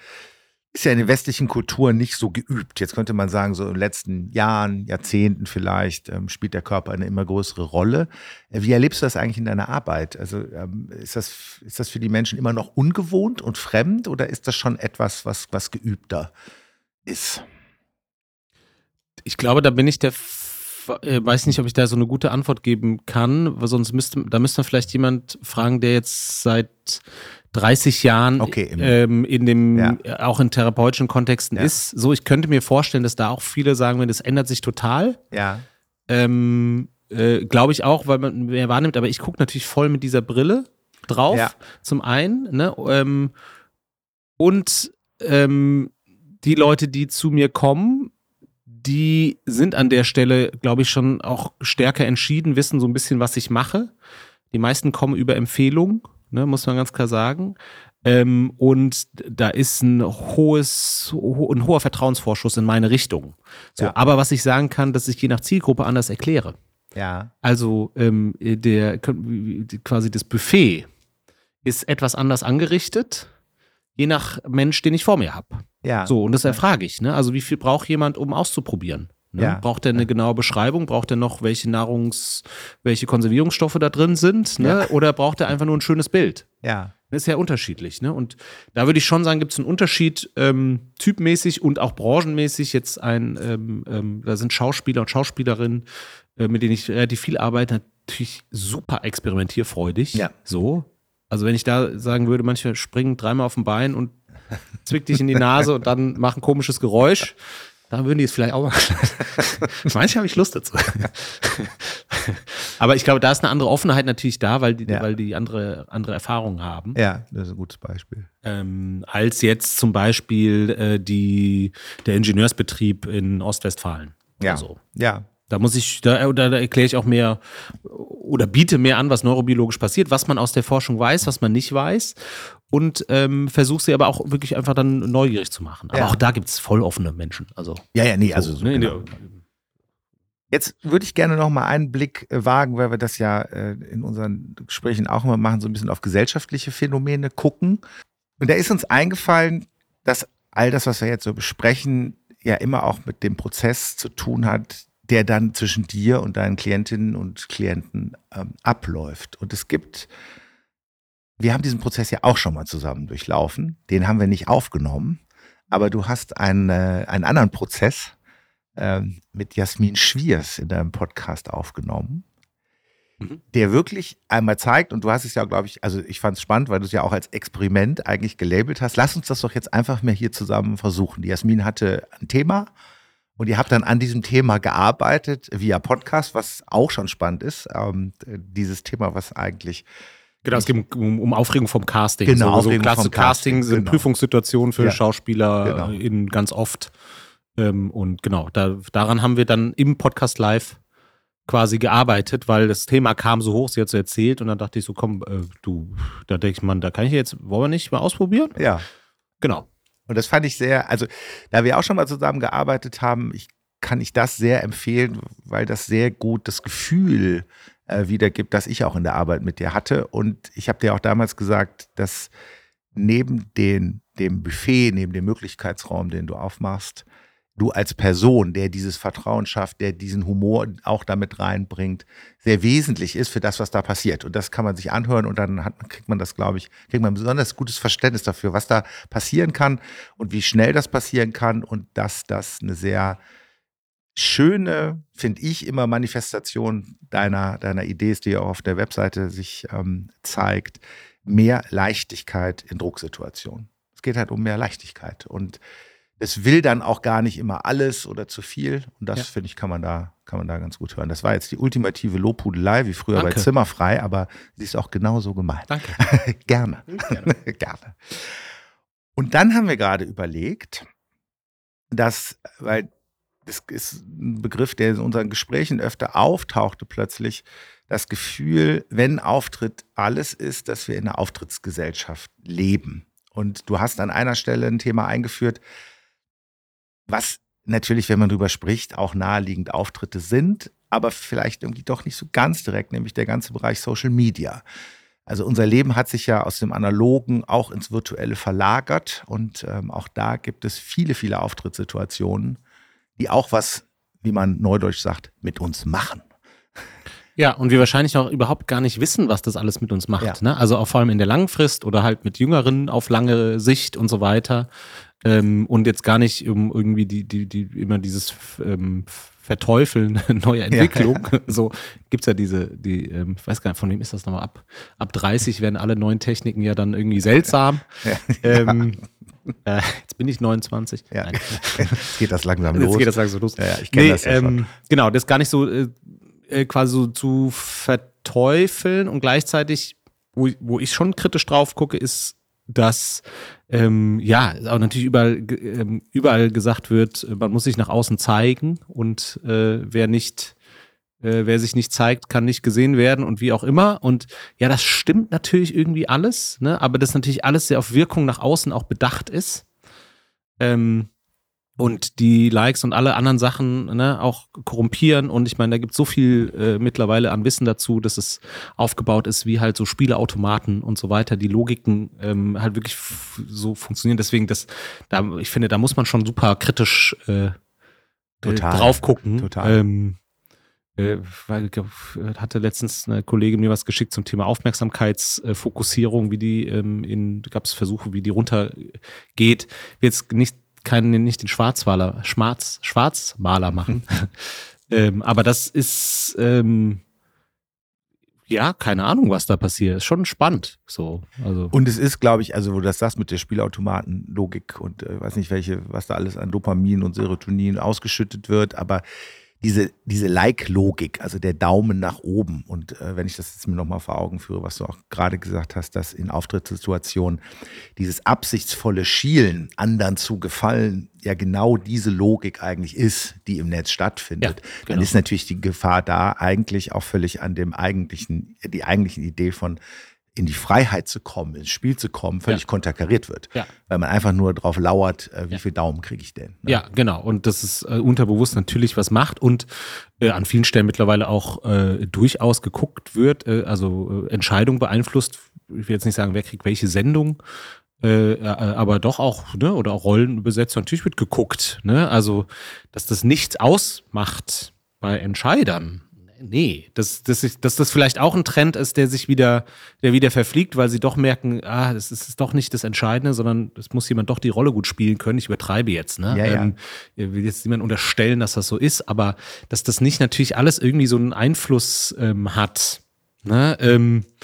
ist ja in den westlichen Kulturen nicht so geübt. Jetzt könnte man sagen, so in den letzten Jahren, Jahrzehnten vielleicht, ähm, spielt der Körper eine immer größere Rolle. Äh, wie erlebst du das eigentlich in deiner Arbeit? Also ähm, ist, das, ist das für die Menschen immer noch ungewohnt und fremd oder ist das schon etwas, was, was geübter ist? Ich glaube, da bin ich der weiß nicht, ob ich da so eine gute Antwort geben kann, weil sonst müsste, da müsste man vielleicht jemand fragen, der jetzt seit 30 Jahren okay, ähm, in dem, ja. auch in therapeutischen Kontexten ja. ist. So, ich könnte mir vorstellen, dass da auch viele sagen, wenn das ändert sich total. Ja. Ähm, äh, Glaube ich auch, weil man mehr wahrnimmt, aber ich gucke natürlich voll mit dieser Brille drauf, ja. zum einen, ne? Ähm, und ähm, die Leute, die zu mir kommen, die sind an der Stelle, glaube ich, schon auch stärker entschieden, wissen so ein bisschen, was ich mache. Die meisten kommen über Empfehlung, ne, muss man ganz klar sagen. Ähm, und da ist ein hohes, ein hoher Vertrauensvorschuss in meine Richtung. So, ja. Aber was ich sagen kann, dass ich je nach Zielgruppe anders erkläre. Ja. Also ähm, der quasi das Buffet ist etwas anders angerichtet je nach Mensch, den ich vor mir habe. Ja. So, und das erfrage ich. Ne? Also, wie viel braucht jemand, um auszuprobieren? Ne? Ja. Braucht er eine genaue Beschreibung? Braucht er noch, welche Nahrungs-, welche Konservierungsstoffe da drin sind? Ne? Ja. Oder braucht er einfach nur ein schönes Bild? Ja. Das ist ja unterschiedlich. Ne? Und da würde ich schon sagen, gibt es einen Unterschied ähm, typmäßig und auch branchenmäßig. Jetzt ein, ähm, ähm, da sind Schauspieler und Schauspielerinnen, äh, mit denen ich relativ viel arbeite, natürlich super experimentierfreudig. Ja. So. Also wenn ich da sagen würde, manche springen dreimal auf dem Bein und zwickt dich in die Nase und dann machen ein komisches Geräusch, dann würden die es vielleicht auch machen. (laughs) manche habe ich Lust dazu. Aber ich glaube, da ist eine andere Offenheit natürlich da, weil die, ja. weil die andere, andere Erfahrungen haben. Ja, das ist ein gutes Beispiel. Ähm, als jetzt zum Beispiel äh, die, der Ingenieursbetrieb in Ostwestfalen. Ja. So. ja, da muss ich, da, da, erkläre ich auch mehr oder biete mehr an, was neurobiologisch passiert, was man aus der Forschung weiß, was man nicht weiß und ähm, versuche sie aber auch wirklich einfach dann neugierig zu machen. Aber ja. auch da gibt es voll offene Menschen. Also, ja, ja, nee, also so, ne, genau. Jetzt würde ich gerne noch mal einen Blick äh, wagen, weil wir das ja äh, in unseren Gesprächen auch immer machen, so ein bisschen auf gesellschaftliche Phänomene gucken. Und da ist uns eingefallen, dass all das, was wir jetzt so besprechen, ja immer auch mit dem Prozess zu tun hat, der dann zwischen dir und deinen Klientinnen und Klienten ähm, abläuft. Und es gibt, wir haben diesen Prozess ja auch schon mal zusammen durchlaufen, den haben wir nicht aufgenommen, aber du hast einen, äh, einen anderen Prozess äh, mit Jasmin Schwiers in deinem Podcast aufgenommen, mhm. der wirklich einmal zeigt, und du hast es ja, glaube ich, also ich fand es spannend, weil du es ja auch als Experiment eigentlich gelabelt hast. Lass uns das doch jetzt einfach mal hier zusammen versuchen. Die Jasmin hatte ein Thema und ihr habt dann an diesem Thema gearbeitet via Podcast, was auch schon spannend ist. Ähm, dieses Thema, was eigentlich Genau, es geht um, um Aufregung vom Casting. Genau, so, Aufregung so klasse vom Casting, Casting, sind genau. Prüfungssituationen für Ja, Schauspieler genau. in ganz oft. Ähm, und genau, da, daran haben wir dann im Podcast live quasi gearbeitet, weil das Thema kam so hoch, sie hat so erzählt und dann dachte ich so, komm, äh, du, da denke ich, man, da kann ich jetzt, wollen wir nicht mal ausprobieren? Ja. Genau. Und das fand ich sehr, also da wir auch schon mal zusammen gearbeitet haben, ich, kann ich das sehr empfehlen, weil das sehr gut das Gefühl äh, wiedergibt, das ich auch in der Arbeit mit dir hatte. Und ich habe dir auch damals gesagt, dass neben den, dem Buffet, neben dem Möglichkeitsraum, den du aufmachst, du als Person, der dieses Vertrauen schafft, der diesen Humor auch damit reinbringt, sehr wesentlich ist für das, was da passiert. Und das kann man sich anhören und dann hat, kriegt man das, glaube ich, kriegt man ein besonders gutes Verständnis dafür, was da passieren kann und wie schnell das passieren kann und dass das eine sehr schöne, finde ich, immer Manifestation deiner, deiner Idee ist, die auch auf der Webseite sich ähm, zeigt, mehr Leichtigkeit in Drucksituationen. Es geht halt um mehr Leichtigkeit und es will dann auch gar nicht immer alles oder zu viel. Und das, Ja. finde ich, kann man, da, kann man da ganz gut hören. Das war jetzt die ultimative Lobhudelei, wie früher bei Danke. Zimmerfrei, aber sie ist auch genauso gemeint. Danke. (laughs) Gerne. Gerne. (laughs) Gerne. Und dann haben wir gerade überlegt, dass, weil das ist ein Begriff, der in unseren Gesprächen öfter auftauchte, plötzlich das Gefühl, wenn Auftritt alles ist, dass wir in einer Auftrittsgesellschaft leben. Und du hast an einer Stelle ein Thema eingeführt, was natürlich, wenn man drüber spricht, auch naheliegend Auftritte sind, aber vielleicht irgendwie doch nicht so ganz direkt, nämlich der ganze Bereich Social Media. Also unser Leben hat sich ja aus dem Analogen auch ins Virtuelle verlagert und ähm, auch da gibt es viele, viele Auftrittssituationen, die auch was, wie man neudeutsch sagt, mit uns machen. Ja, und wir wahrscheinlich auch überhaupt gar nicht wissen, was das alles mit uns macht. Ja. Ne? Also auch vor allem in der Langfrist oder halt mit Jüngeren auf lange Sicht und so weiter. Ähm, und jetzt gar nicht um irgendwie die, die, die immer dieses ähm, Verteufeln (laughs) neuer Entwicklung. (laughs) So gibt's ja diese, die, ähm, ich weiß gar nicht, von wem ist das nochmal ab? Ab 30 werden alle neuen Techniken ja dann irgendwie seltsam. Ja, (laughs) Ähm, äh, jetzt bin ich 29. ja. Nein. Jetzt geht das langsam Jetzt los. geht das langsam los. Ja, ja, ich kenn das ja schon. ähm, Genau, das gar nicht so äh, äh, quasi so zu verteufeln und gleichzeitig, wo, wo ich schon kritisch drauf gucke, ist, dass ähm, ja, auch natürlich überall, ähm, überall gesagt wird, äh, man muss sich nach außen zeigen und äh, wer nicht äh, wer sich nicht zeigt, kann nicht gesehen werden und wie auch immer. Und ja, das stimmt natürlich irgendwie alles, ne? aber das natürlich alles sehr auf Wirkung nach außen auch bedacht ist. Ähm, und die Likes und alle anderen Sachen ne, auch korrumpieren. Und ich meine, da gibt es so viel äh, mittlerweile an Wissen dazu, dass es aufgebaut ist, wie halt so Spieleautomaten und so weiter, die Logiken ähm, halt wirklich so funktionieren. Deswegen, das, da, ich finde, da muss man schon super kritisch äh, Total. Äh, drauf gucken. Total. Ähm, äh, weil ich hatte letztens eine Kollegin mir was geschickt zum Thema Aufmerksamkeitsfokussierung, wie die ähm, in, gab es Versuche, wie die runtergeht. Jetzt nicht keinen, nicht den Schwarzmaler, Schwarz, Schwarzmaler machen. (laughs) ähm, aber das ist ähm, ja keine Ahnung, was da passiert. Ist schon spannend. So, also Und es ist, glaube ich, also wo du das sagst mit der Spielautomatenlogik und äh, weiß nicht welche, was da alles an Dopamin und Serotonin ausgeschüttet wird, aber diese, diese Like-Logik, also der Daumen nach oben. Und äh, wenn ich das jetzt mir nochmal vor Augen führe, was du auch gerade gesagt hast, dass in Auftrittssituationen dieses absichtsvolle Schielen, anderen zu gefallen, ja genau diese Logik eigentlich ist, die im Netz stattfindet, Ja, dann genau. ist natürlich die Gefahr da eigentlich auch völlig an dem eigentlichen, die eigentlichen Idee von in die Freiheit zu kommen, ins Spiel zu kommen, völlig Ja. konterkariert wird. Ja. Weil man einfach nur drauf lauert, äh, wie Ja. viel Daumen kriege ich denn. ne? Ja, genau. Und das ist äh, unterbewusst natürlich was macht und äh, an vielen Stellen mittlerweile auch äh, durchaus geguckt wird, äh, also Entscheidung beeinflusst. Ich will jetzt nicht sagen, wer kriegt welche Sendung, äh, aber doch auch, ne, oder auch Rollenbesetzung, natürlich wird geguckt, ne? Also, dass das nichts ausmacht bei Entscheidern. Nee, dass, dass, ich, dass das vielleicht auch ein Trend ist, der sich wieder, der wieder verfliegt, weil sie doch merken, ah, das ist doch nicht das Entscheidende, sondern es muss jemand doch die Rolle gut spielen können. Ich übertreibe jetzt, ne? Ja, ja. Ähm, ich will jetzt niemand unterstellen, dass das so ist, aber dass das nicht natürlich alles irgendwie so einen Einfluss ähm, hat. Ne? Ähm, äh,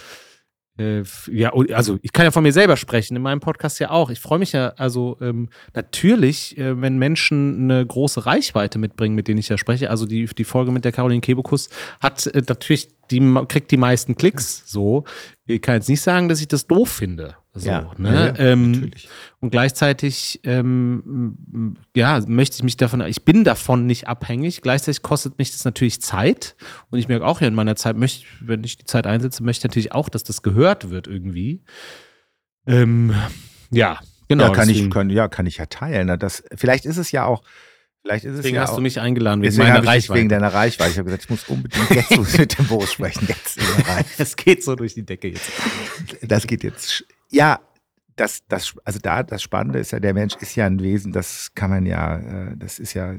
ja, und- also ich kann ja von mir selber sprechen, in meinem Podcast ja auch. Ich freue mich ja, also ähm, natürlich, äh, wenn Menschen eine große Reichweite mitbringen, mit denen ich ja spreche. Also die, die Folge mit der Caroline Kebekus hat äh, natürlich die kriegt die meisten Klicks. So, ich kann jetzt nicht sagen, dass ich das doof finde. So, ja, ne? Ja, ähm, und gleichzeitig, ähm, ja, möchte ich mich davon, ich bin davon nicht abhängig. Gleichzeitig kostet mich das natürlich Zeit. Und ich merke auch ja in meiner Zeit, möchte, wenn ich die Zeit einsetze, möchte ich natürlich auch, dass das gehört wird irgendwie. Ähm, ja, genau. Ja, kann ich, kann, ja, kann ich ja teilen. Das, vielleicht ist es ja auch, Vielleicht ist deswegen es ja hast auch, du mich eingeladen wegen meiner Reichweite. Wegen deiner Reichweite. Ich habe gesagt, ich muss unbedingt jetzt mit dem Boris sprechen. Jetzt (laughs) Es geht so durch die Decke jetzt. Das geht jetzt. Ja, das, das, also da, das Spannende ist ja, der Mensch ist ja ein Wesen, das kann man ja, äh, das ist ja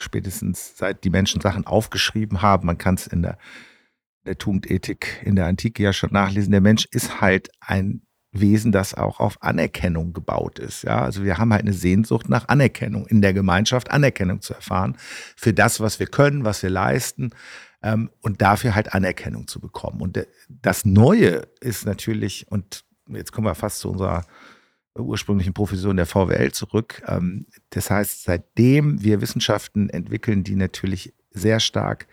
spätestens seit die Menschen Sachen aufgeschrieben haben, man kann es in der, der Tugendethik in der Antike ja schon nachlesen, der Mensch ist halt ein Wesen, das auch auf Anerkennung gebaut ist. Ja, also wir haben halt eine Sehnsucht nach Anerkennung in der Gemeinschaft, Anerkennung zu erfahren für das, was wir können, was wir leisten ähm, und dafür halt Anerkennung zu bekommen. Und das Neue ist natürlich, und jetzt kommen wir fast zu unserer ursprünglichen Profession der VWL zurück. Ähm, das heißt, seitdem wir Wissenschaften entwickeln, die natürlich sehr stark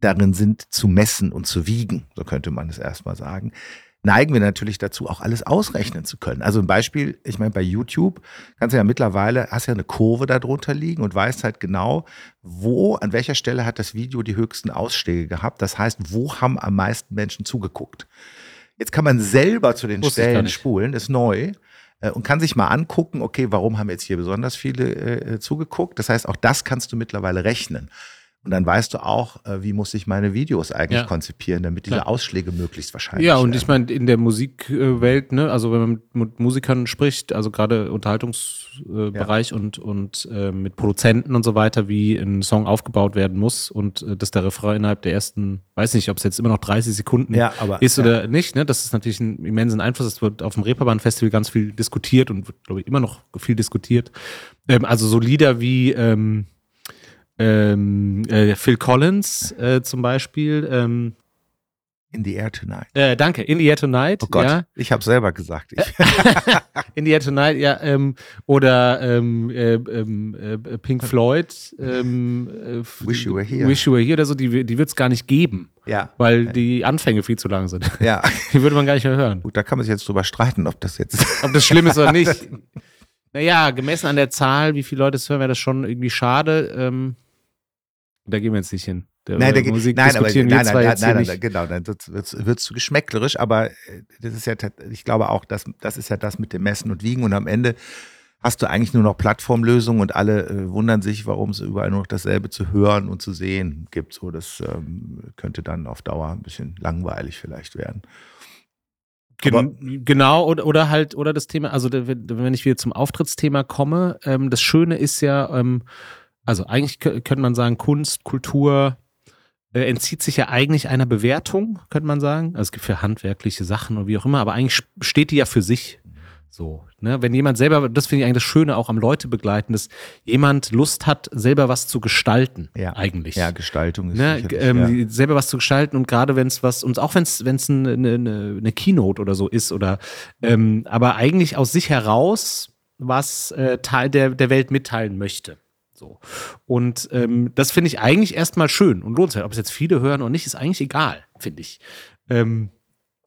darin sind, zu messen und zu wiegen, so könnte man es erstmal sagen, neigen wir natürlich dazu, auch alles ausrechnen zu können. Also ein Beispiel, ich meine, bei YouTube kannst du ja mittlerweile, hast ja eine Kurve darunter liegen und weißt halt genau, wo, an welcher Stelle hat das Video die höchsten Ausschläge gehabt. Das heißt, wo haben am meisten Menschen zugeguckt. Jetzt kann man selber zu den Wusste Stellen spulen, ist neu äh, und kann sich mal angucken, okay, warum haben jetzt hier besonders viele äh, zugeguckt? Das heißt, auch das kannst du mittlerweile rechnen. Und dann weißt du auch, äh, wie muss ich meine Videos eigentlich ja. konzipieren, damit diese ja. Ausschläge möglichst wahrscheinlich Ja, und werden. ich meine, in der Musikwelt, ne, also wenn man mit Musikern spricht, also gerade Unterhaltungsbereich ja. und, und äh, mit Produzenten und so weiter, wie ein Song aufgebaut werden muss und äh, dass der Refrain innerhalb der ersten, weiß nicht, ob es jetzt immer noch 30 Sekunden aber, ist oder nicht, ne, das ist natürlich ein immensen Einfluss. Es wird auf dem Reeperbahn-Festival ganz viel diskutiert und wird, glaube ich, immer noch viel diskutiert. Ähm, also so Lieder wie ähm, ähm, äh, Phil Collins äh, zum Beispiel. Ähm, in the Air Tonight. Äh, danke, In the Air Tonight. Oh Gott, ja. ich habe selber gesagt. (laughs) in the Air Tonight, ja. Ähm, oder ähm, äh, ähm, äh, Pink Floyd. Ähm, äh, Wish You Were Here. Wish You Were Here oder so, die, die wird es gar nicht geben. Ja. Weil die Anfänge viel zu lang sind. Ja. (laughs) Die würde man gar nicht mehr hören. Gut, da kann man sich jetzt drüber streiten, ob das jetzt. (laughs) ob das schlimm ist oder nicht. Naja, gemessen an der Zahl, wie viele Leute es hören, wäre das schon irgendwie schade. Ähm, da gehen wir jetzt nicht hin. Der nein, der, Musik nein, aber, nein, nein, nein, nein, nein, genau, dann wird es zu geschmäcklerisch, aber äh, das ist ja, ich glaube auch, das, das ist ja das mit dem Messen und Wiegen und am Ende hast du eigentlich nur noch Plattformlösungen und alle äh, wundern sich, warum es überall nur noch dasselbe zu hören und zu sehen gibt. So, das ähm, könnte dann auf Dauer ein bisschen langweilig vielleicht werden. Gen genau, oder, oder halt, oder das Thema, also wenn ich wieder zum Auftrittsthema komme, ähm, das Schöne ist ja, ähm, also eigentlich könnte man sagen, Kunst, Kultur äh, entzieht sich ja eigentlich einer Bewertung, könnte man sagen. Also es gibt für handwerkliche Sachen und wie auch immer, aber eigentlich steht die ja für sich. So, ne? Wenn jemand selber, das finde ich eigentlich das Schöne auch am Leute begleiten, dass jemand Lust hat, selber was zu gestalten, ja. eigentlich. Ja, Gestaltung ist ne? ähm, ja. selber was zu gestalten und gerade wenn es was, und auch wenn es wenn es eine, eine, eine Keynote oder so ist oder ähm, aber eigentlich aus sich heraus was äh, Teil der, der Welt mitteilen möchte. So. Und ähm, das finde ich eigentlich erstmal schön und lohnt sich. Ob es jetzt viele hören oder nicht, ist eigentlich egal, finde ich. Ähm,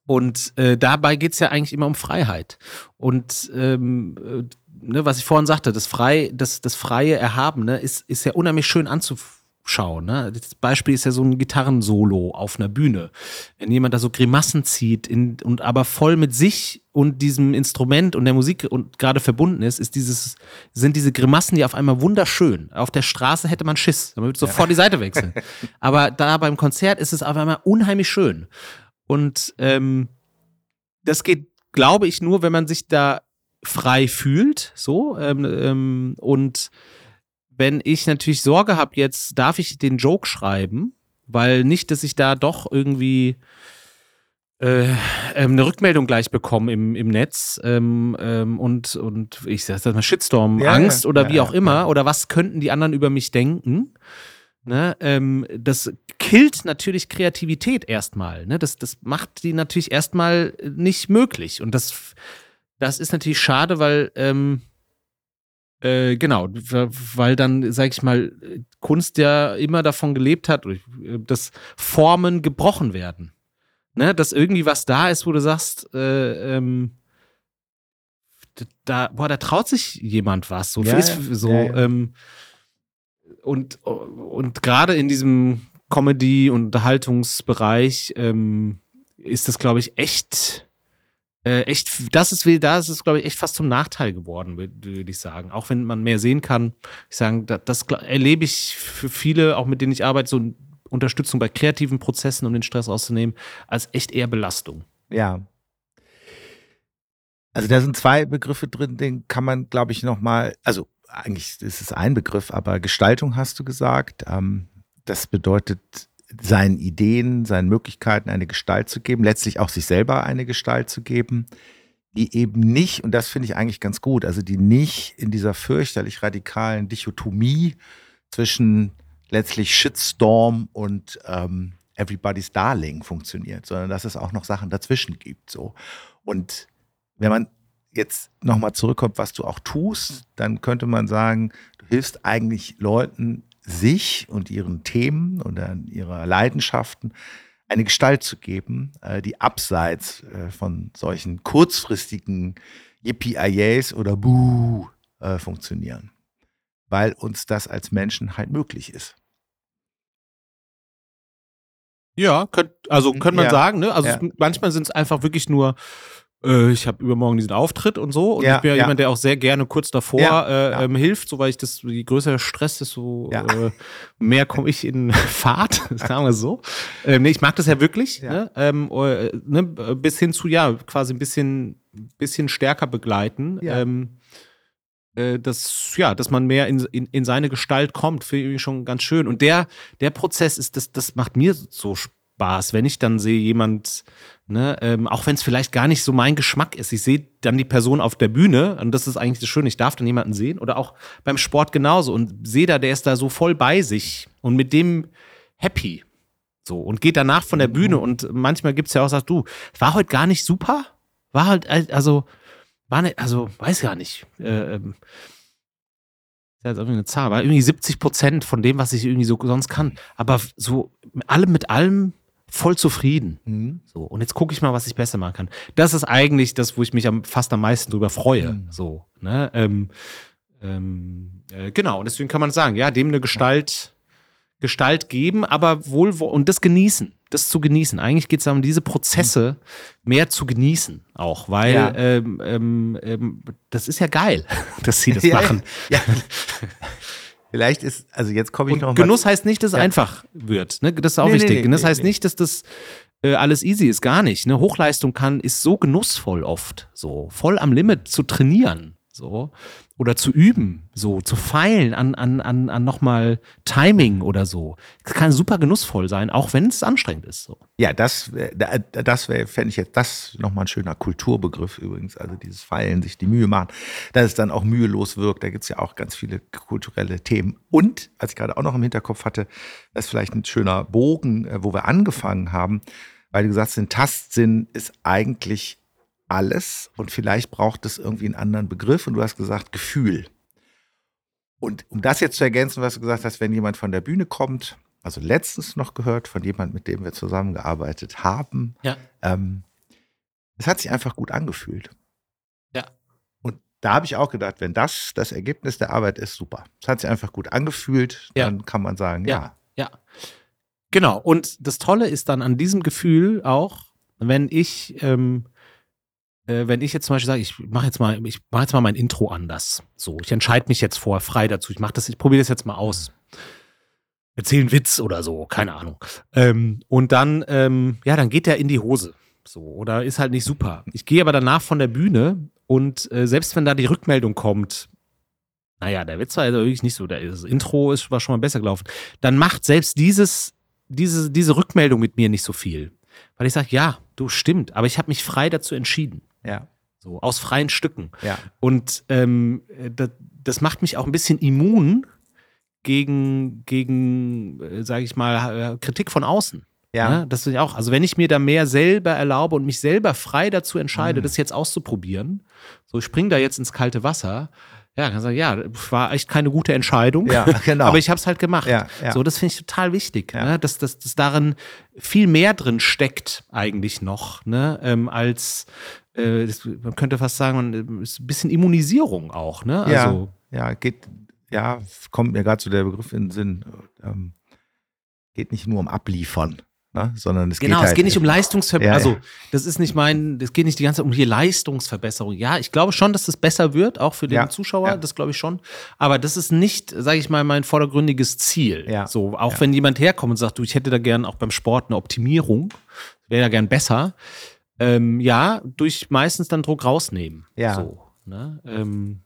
und äh, dabei geht es ja eigentlich immer um Freiheit. Und ähm, äh, ne, was ich vorhin sagte, das, Frei, das, das freie Erhabene ist, ist ja unheimlich schön anzufangen schauen. Ne? Das Beispiel ist ja so ein Gitarrensolo auf einer Bühne. Wenn jemand da so Grimassen zieht in, und aber voll mit sich und diesem Instrument und der Musik und gerade verbunden ist, ist dieses, sind diese Grimassen ja auf einmal wunderschön. Auf der Straße hätte man Schiss. Man würde sofort ja. die Seite wechseln. (laughs) aber da beim Konzert ist es auf einmal unheimlich schön. Und ähm, das geht, glaube ich, nur, wenn man sich da frei fühlt, so ähm, ähm, und wenn ich natürlich Sorge habe, jetzt darf ich den Joke schreiben, weil nicht, dass ich da doch irgendwie äh, ähm, eine Rückmeldung gleich bekomme im, im Netz ähm, ähm, und, und ich sag das mal Shitstorm, ja, Angst ja, oder ja, wie auch immer oder was könnten die anderen über mich denken. Ne, ähm, das killt natürlich Kreativität erstmal. Ne? Das, das macht die natürlich erstmal nicht möglich. Und das, das ist natürlich schade, weil ähm, Äh, genau, weil dann, sag ich mal, Kunst ja immer davon gelebt hat, dass Formen gebrochen werden. Ne? Dass irgendwie was da ist, wo du sagst, äh, ähm, da, boah, da traut sich jemand was. So, ja, ist, so ja, ja. Ähm, und, und gerade in diesem Comedy- und Unterhaltungsbereich ähm, ist das, glaube ich, echt äh, echt, das ist, da ist es, glaube ich, echt fast zum Nachteil geworden, würde ich sagen. Auch wenn man mehr sehen kann. Ich sagen, das, das erlebe ich für viele, auch mit denen ich arbeite, so Unterstützung bei kreativen Prozessen, um den Stress auszunehmen, als echt eher Belastung. Ja. Also da sind zwei Begriffe drin, den kann man, glaube ich, nochmal, also eigentlich ist es ein Begriff, aber Gestaltung hast du gesagt. Ähm, das bedeutet seinen Ideen, seinen Möglichkeiten eine Gestalt zu geben, letztlich auch sich selber eine Gestalt zu geben, die eben nicht, und das finde ich eigentlich ganz gut, also die nicht in dieser fürchterlich radikalen Dichotomie zwischen letztlich Shitstorm und ähm, Everybody's Darling funktioniert, sondern dass es auch noch Sachen dazwischen gibt. So. Und wenn man jetzt nochmal zurückkommt, was du auch tust, dann könnte man sagen, du hilfst eigentlich Leuten sich und ihren Themen und ihrer Leidenschaften eine Gestalt zu geben, äh, die abseits äh, von solchen kurzfristigen Yippie oder Buh äh, funktionieren. Weil uns das als Menschen halt möglich ist. Ja, könnt, also könnte man ja, sagen, ne? Also ja. manchmal sind es einfach wirklich nur äh, ich habe übermorgen diesen Auftritt und so. Und ja, ich bin ja, jemand, der auch sehr gerne kurz davor äh, ähm, hilft, so weil ich das, je größer der Stress ist, so äh, mehr komme ich in (laughs) Fahrt, sagen wir so. Ähm, nee, ich mag das ja wirklich. Ne? Ähm, äh, ne? Bis hin zu, ja, quasi ein bisschen, bisschen stärker begleiten. Ähm, äh, das, ja, dass man mehr in, in, in seine Gestalt kommt, finde ich schon ganz schön. Und der, der Prozess ist, das, das macht mir so Spaß, wenn ich dann sehe, jemand Ne, ähm, auch wenn es vielleicht gar nicht so mein Geschmack ist. Ich sehe dann die Person auf der Bühne und das ist eigentlich das Schöne, ich darf dann jemanden sehen oder auch beim Sport genauso und sehe da, der ist da so voll bei sich und mit dem happy. So und geht danach von der Bühne und manchmal gibt es ja auch, sagst du, war heute gar nicht super? War halt, also, war nicht, also, weiß gar nicht. Äh, ähm, ist jetzt irgendwie eine Zahl, war irgendwie 70 Prozent von dem, was ich irgendwie so sonst kann. Aber so allem mit allem voll zufrieden. Mhm. So, und jetzt gucke ich mal, was ich besser machen kann. Das ist eigentlich das, wo ich mich am, fast am meisten drüber freue. Mhm. So, ne? Ähm, ähm, äh, genau, und deswegen kann man sagen, ja, dem eine Gestalt, Gestalt geben, aber wohl und das genießen, das zu genießen. Eigentlich geht es darum, diese Prozesse mehr zu genießen, auch, weil ja. ähm, ähm, ähm das ist ja geil, (laughs) dass sie das (laughs) machen. Ja. (laughs) Vielleicht ist, also jetzt komme ich und noch Genuss heißt nicht, dass es ja. einfach wird. Ne? Das ist auch nee, wichtig. Nee, nee, Genuss heißt nicht, dass das äh, alles easy ist. Gar nicht. Ne? Hochleistung kann, ist so genussvoll oft. So voll am Limit zu trainieren. So oder zu üben, so zu feilen an, an, an, an nochmal Timing oder so. Das kann super genussvoll sein, auch wenn es anstrengend ist. So. Ja, das, das wäre, fände ich jetzt das nochmal ein schöner Kulturbegriff übrigens. Also dieses Feilen, sich die Mühe machen, dass es dann auch mühelos wirkt. Da gibt es ja auch ganz viele kulturelle Themen. Und, als ich gerade auch noch im Hinterkopf hatte, das ist vielleicht ein schöner Bogen, äh, wo wir angefangen haben, weil du gesagt hast, ein Tastsinn ist eigentlich alles und vielleicht braucht es irgendwie einen anderen Begriff und du hast gesagt Gefühl. Und um das jetzt zu ergänzen, was du gesagt hast, wenn jemand von der Bühne kommt, also letztens noch gehört von jemand, mit dem wir zusammengearbeitet haben, ja. ähm, es hat sich einfach gut angefühlt. Ja. Und da habe ich auch gedacht, wenn das das Ergebnis der Arbeit ist, super. Es hat sich einfach gut angefühlt, ja. dann kann man sagen, ja. Ja. ja. Genau. Und das Tolle ist dann an diesem Gefühl auch, wenn ich ähm, äh, wenn ich jetzt zum Beispiel sage, ich mache jetzt mal, ich mache jetzt mal mein Intro anders. So, ich entscheide mich jetzt vorher frei dazu. Ich mache das, ich probiere das jetzt mal aus. Erzähle einen Witz oder so, keine Ahnung. Ähm, und dann, ähm, ja, dann geht der in die Hose. So, oder ist halt nicht super. Ich gehe aber danach von der Bühne und äh, selbst wenn da die Rückmeldung kommt, naja, der Witz war also wirklich nicht so, das Intro ist, war schon mal besser gelaufen, dann macht selbst dieses, diese, diese Rückmeldung mit mir nicht so viel. Weil ich sage, ja, du stimmt, aber ich habe mich frei dazu entschieden. Ja. So, aus freien Stücken. Ja. Und ähm, das, das macht mich auch ein bisschen immun gegen, gegen äh, sage ich mal, äh, Kritik von außen. Ja. ja. Ne? Das ist auch, also wenn ich mir da mehr selber erlaube und mich selber frei dazu entscheide, mhm. das jetzt auszuprobieren, so ich springe da jetzt ins kalte Wasser, Ja, kann sagen, ja, war echt keine gute Entscheidung. Ja, (laughs) genau. Aber ich habe es halt gemacht. Ja, ja. So, das finde ich total wichtig, Ja. ne? dass, dass, dass darin viel mehr drin steckt eigentlich noch, ne? ähm, als äh, das, man könnte fast sagen, man ist ein bisschen Immunisierung auch, ne? Also, ja, ja, geht, ja, kommt mir gerade so der Begriff in den Sinn. Ähm, geht nicht nur um Abliefern, ne? sondern es Genau, geht halt, es geht nicht um Leistungsverbesserung. Ja. Also, das ist nicht mein, es geht nicht die ganze Zeit um hier Leistungsverbesserung. Ja, ich glaube schon, dass das besser wird, auch für den Ja, Zuschauer, ja. das glaube ich schon. Aber das ist nicht, sage ich mal, mein vordergründiges Ziel. Ja, So, auch wenn jemand herkommt und sagt, du, ich hätte da gern auch beim Sport eine Optimierung, wäre ja gern besser. Ähm, ja, durch meistens dann Druck rausnehmen. Ja. So, ne? ähm,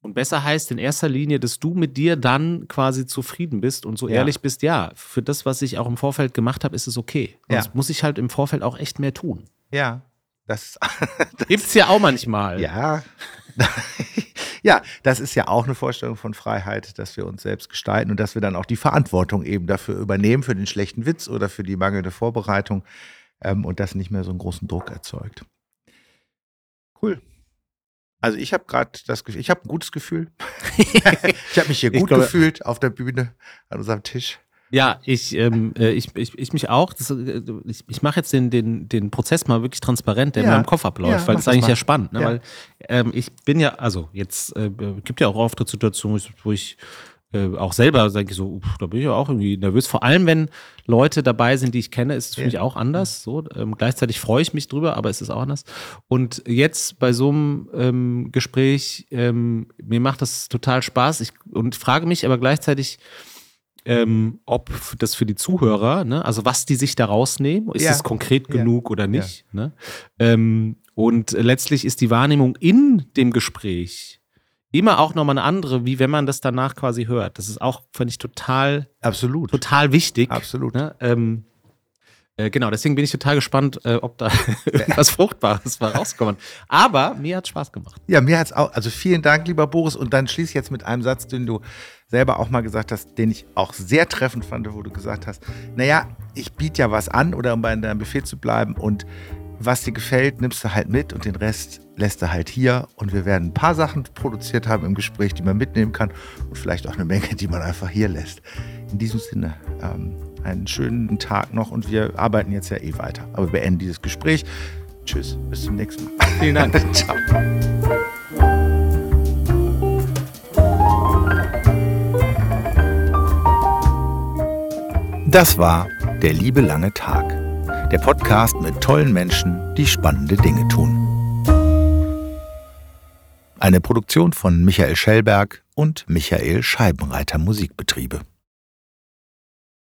und besser heißt in erster Linie, dass du mit dir dann quasi zufrieden bist und so Ja. ehrlich bist, ja, für das, was ich auch im Vorfeld gemacht habe, ist es okay. Ja. Sonst muss ich halt im Vorfeld auch echt mehr tun. Ja, das, (laughs) Gibt's ja auch manchmal. ja. (laughs) ja, das ist ja auch eine Vorstellung von Freiheit, dass wir uns selbst gestalten und dass wir dann auch die Verantwortung eben dafür übernehmen, für den schlechten Witz oder für die mangelnde Vorbereitung ähm, und das nicht mehr so einen großen Druck erzeugt. Cool. Also ich habe gerade das Gefühl, ich habe ein gutes Gefühl. (laughs) ich habe mich hier gut glaube- gefühlt auf der Bühne an unserem Tisch. Ja, ich, ähm, äh, ich, ich, ich mich auch. Das, äh, ich ich mache jetzt den, den, den Prozess mal wirklich transparent, der Ja. in meinem Kopf abläuft, Ja, weil das ist eigentlich mal. ja spannend. Ne? Ja. Weil ähm, ich bin ja, also jetzt äh, gibt ja auch Auftrittssituationen, wo ich- wo ich äh, auch selber denke so, uff, da bin ich ja auch irgendwie nervös. Vor allem, wenn Leute dabei sind, die ich kenne, ist es für Ja. mich auch anders. So, ähm, gleichzeitig freue ich mich drüber, aber es ist auch anders. Und jetzt bei so einem ähm, Gespräch, ähm, mir macht das total Spaß. Ich, und frage mich aber gleichzeitig, ähm, ob das für die Zuhörer, ne, also was die sich da rausnehmen, ist Ja. es konkret Ja. genug oder nicht? Ne? Ähm, und letztlich ist die Wahrnehmung in dem Gespräch immer auch nochmal eine andere, wie wenn man das danach quasi hört. Das ist auch, finde ich, total, Absolut. total wichtig. Absolut. Ne? Ähm, äh, genau, deswegen bin ich total gespannt, äh, ob da (laughs) irgendwas Fruchtbares mal rauskommt. Aber mir hat Spaß gemacht. Ja, mir hat's auch, also vielen Dank, lieber Boris. Und dann schließe ich jetzt mit einem Satz, den du selber auch mal gesagt hast, den ich auch sehr treffend fand, wo du gesagt hast, naja, ich biete ja was an, oder um bei deinem Buffet zu bleiben und was dir gefällt, nimmst du halt mit und den Rest lässt du halt hier. Und wir werden ein paar Sachen produziert haben im Gespräch, die man mitnehmen kann und vielleicht auch eine Menge, die man einfach hier lässt. In diesem Sinne, ähm, einen schönen Tag noch und wir arbeiten jetzt ja eh weiter. Aber wir beenden dieses Gespräch. Tschüss, bis zum nächsten Mal. Vielen Dank. (laughs) Ciao. Das war Der liebe lange Tag. Der Podcast mit tollen Menschen, die spannende Dinge tun. Eine Produktion von Michael Schellberg und Michael Scheibenreiter Musikbetriebe.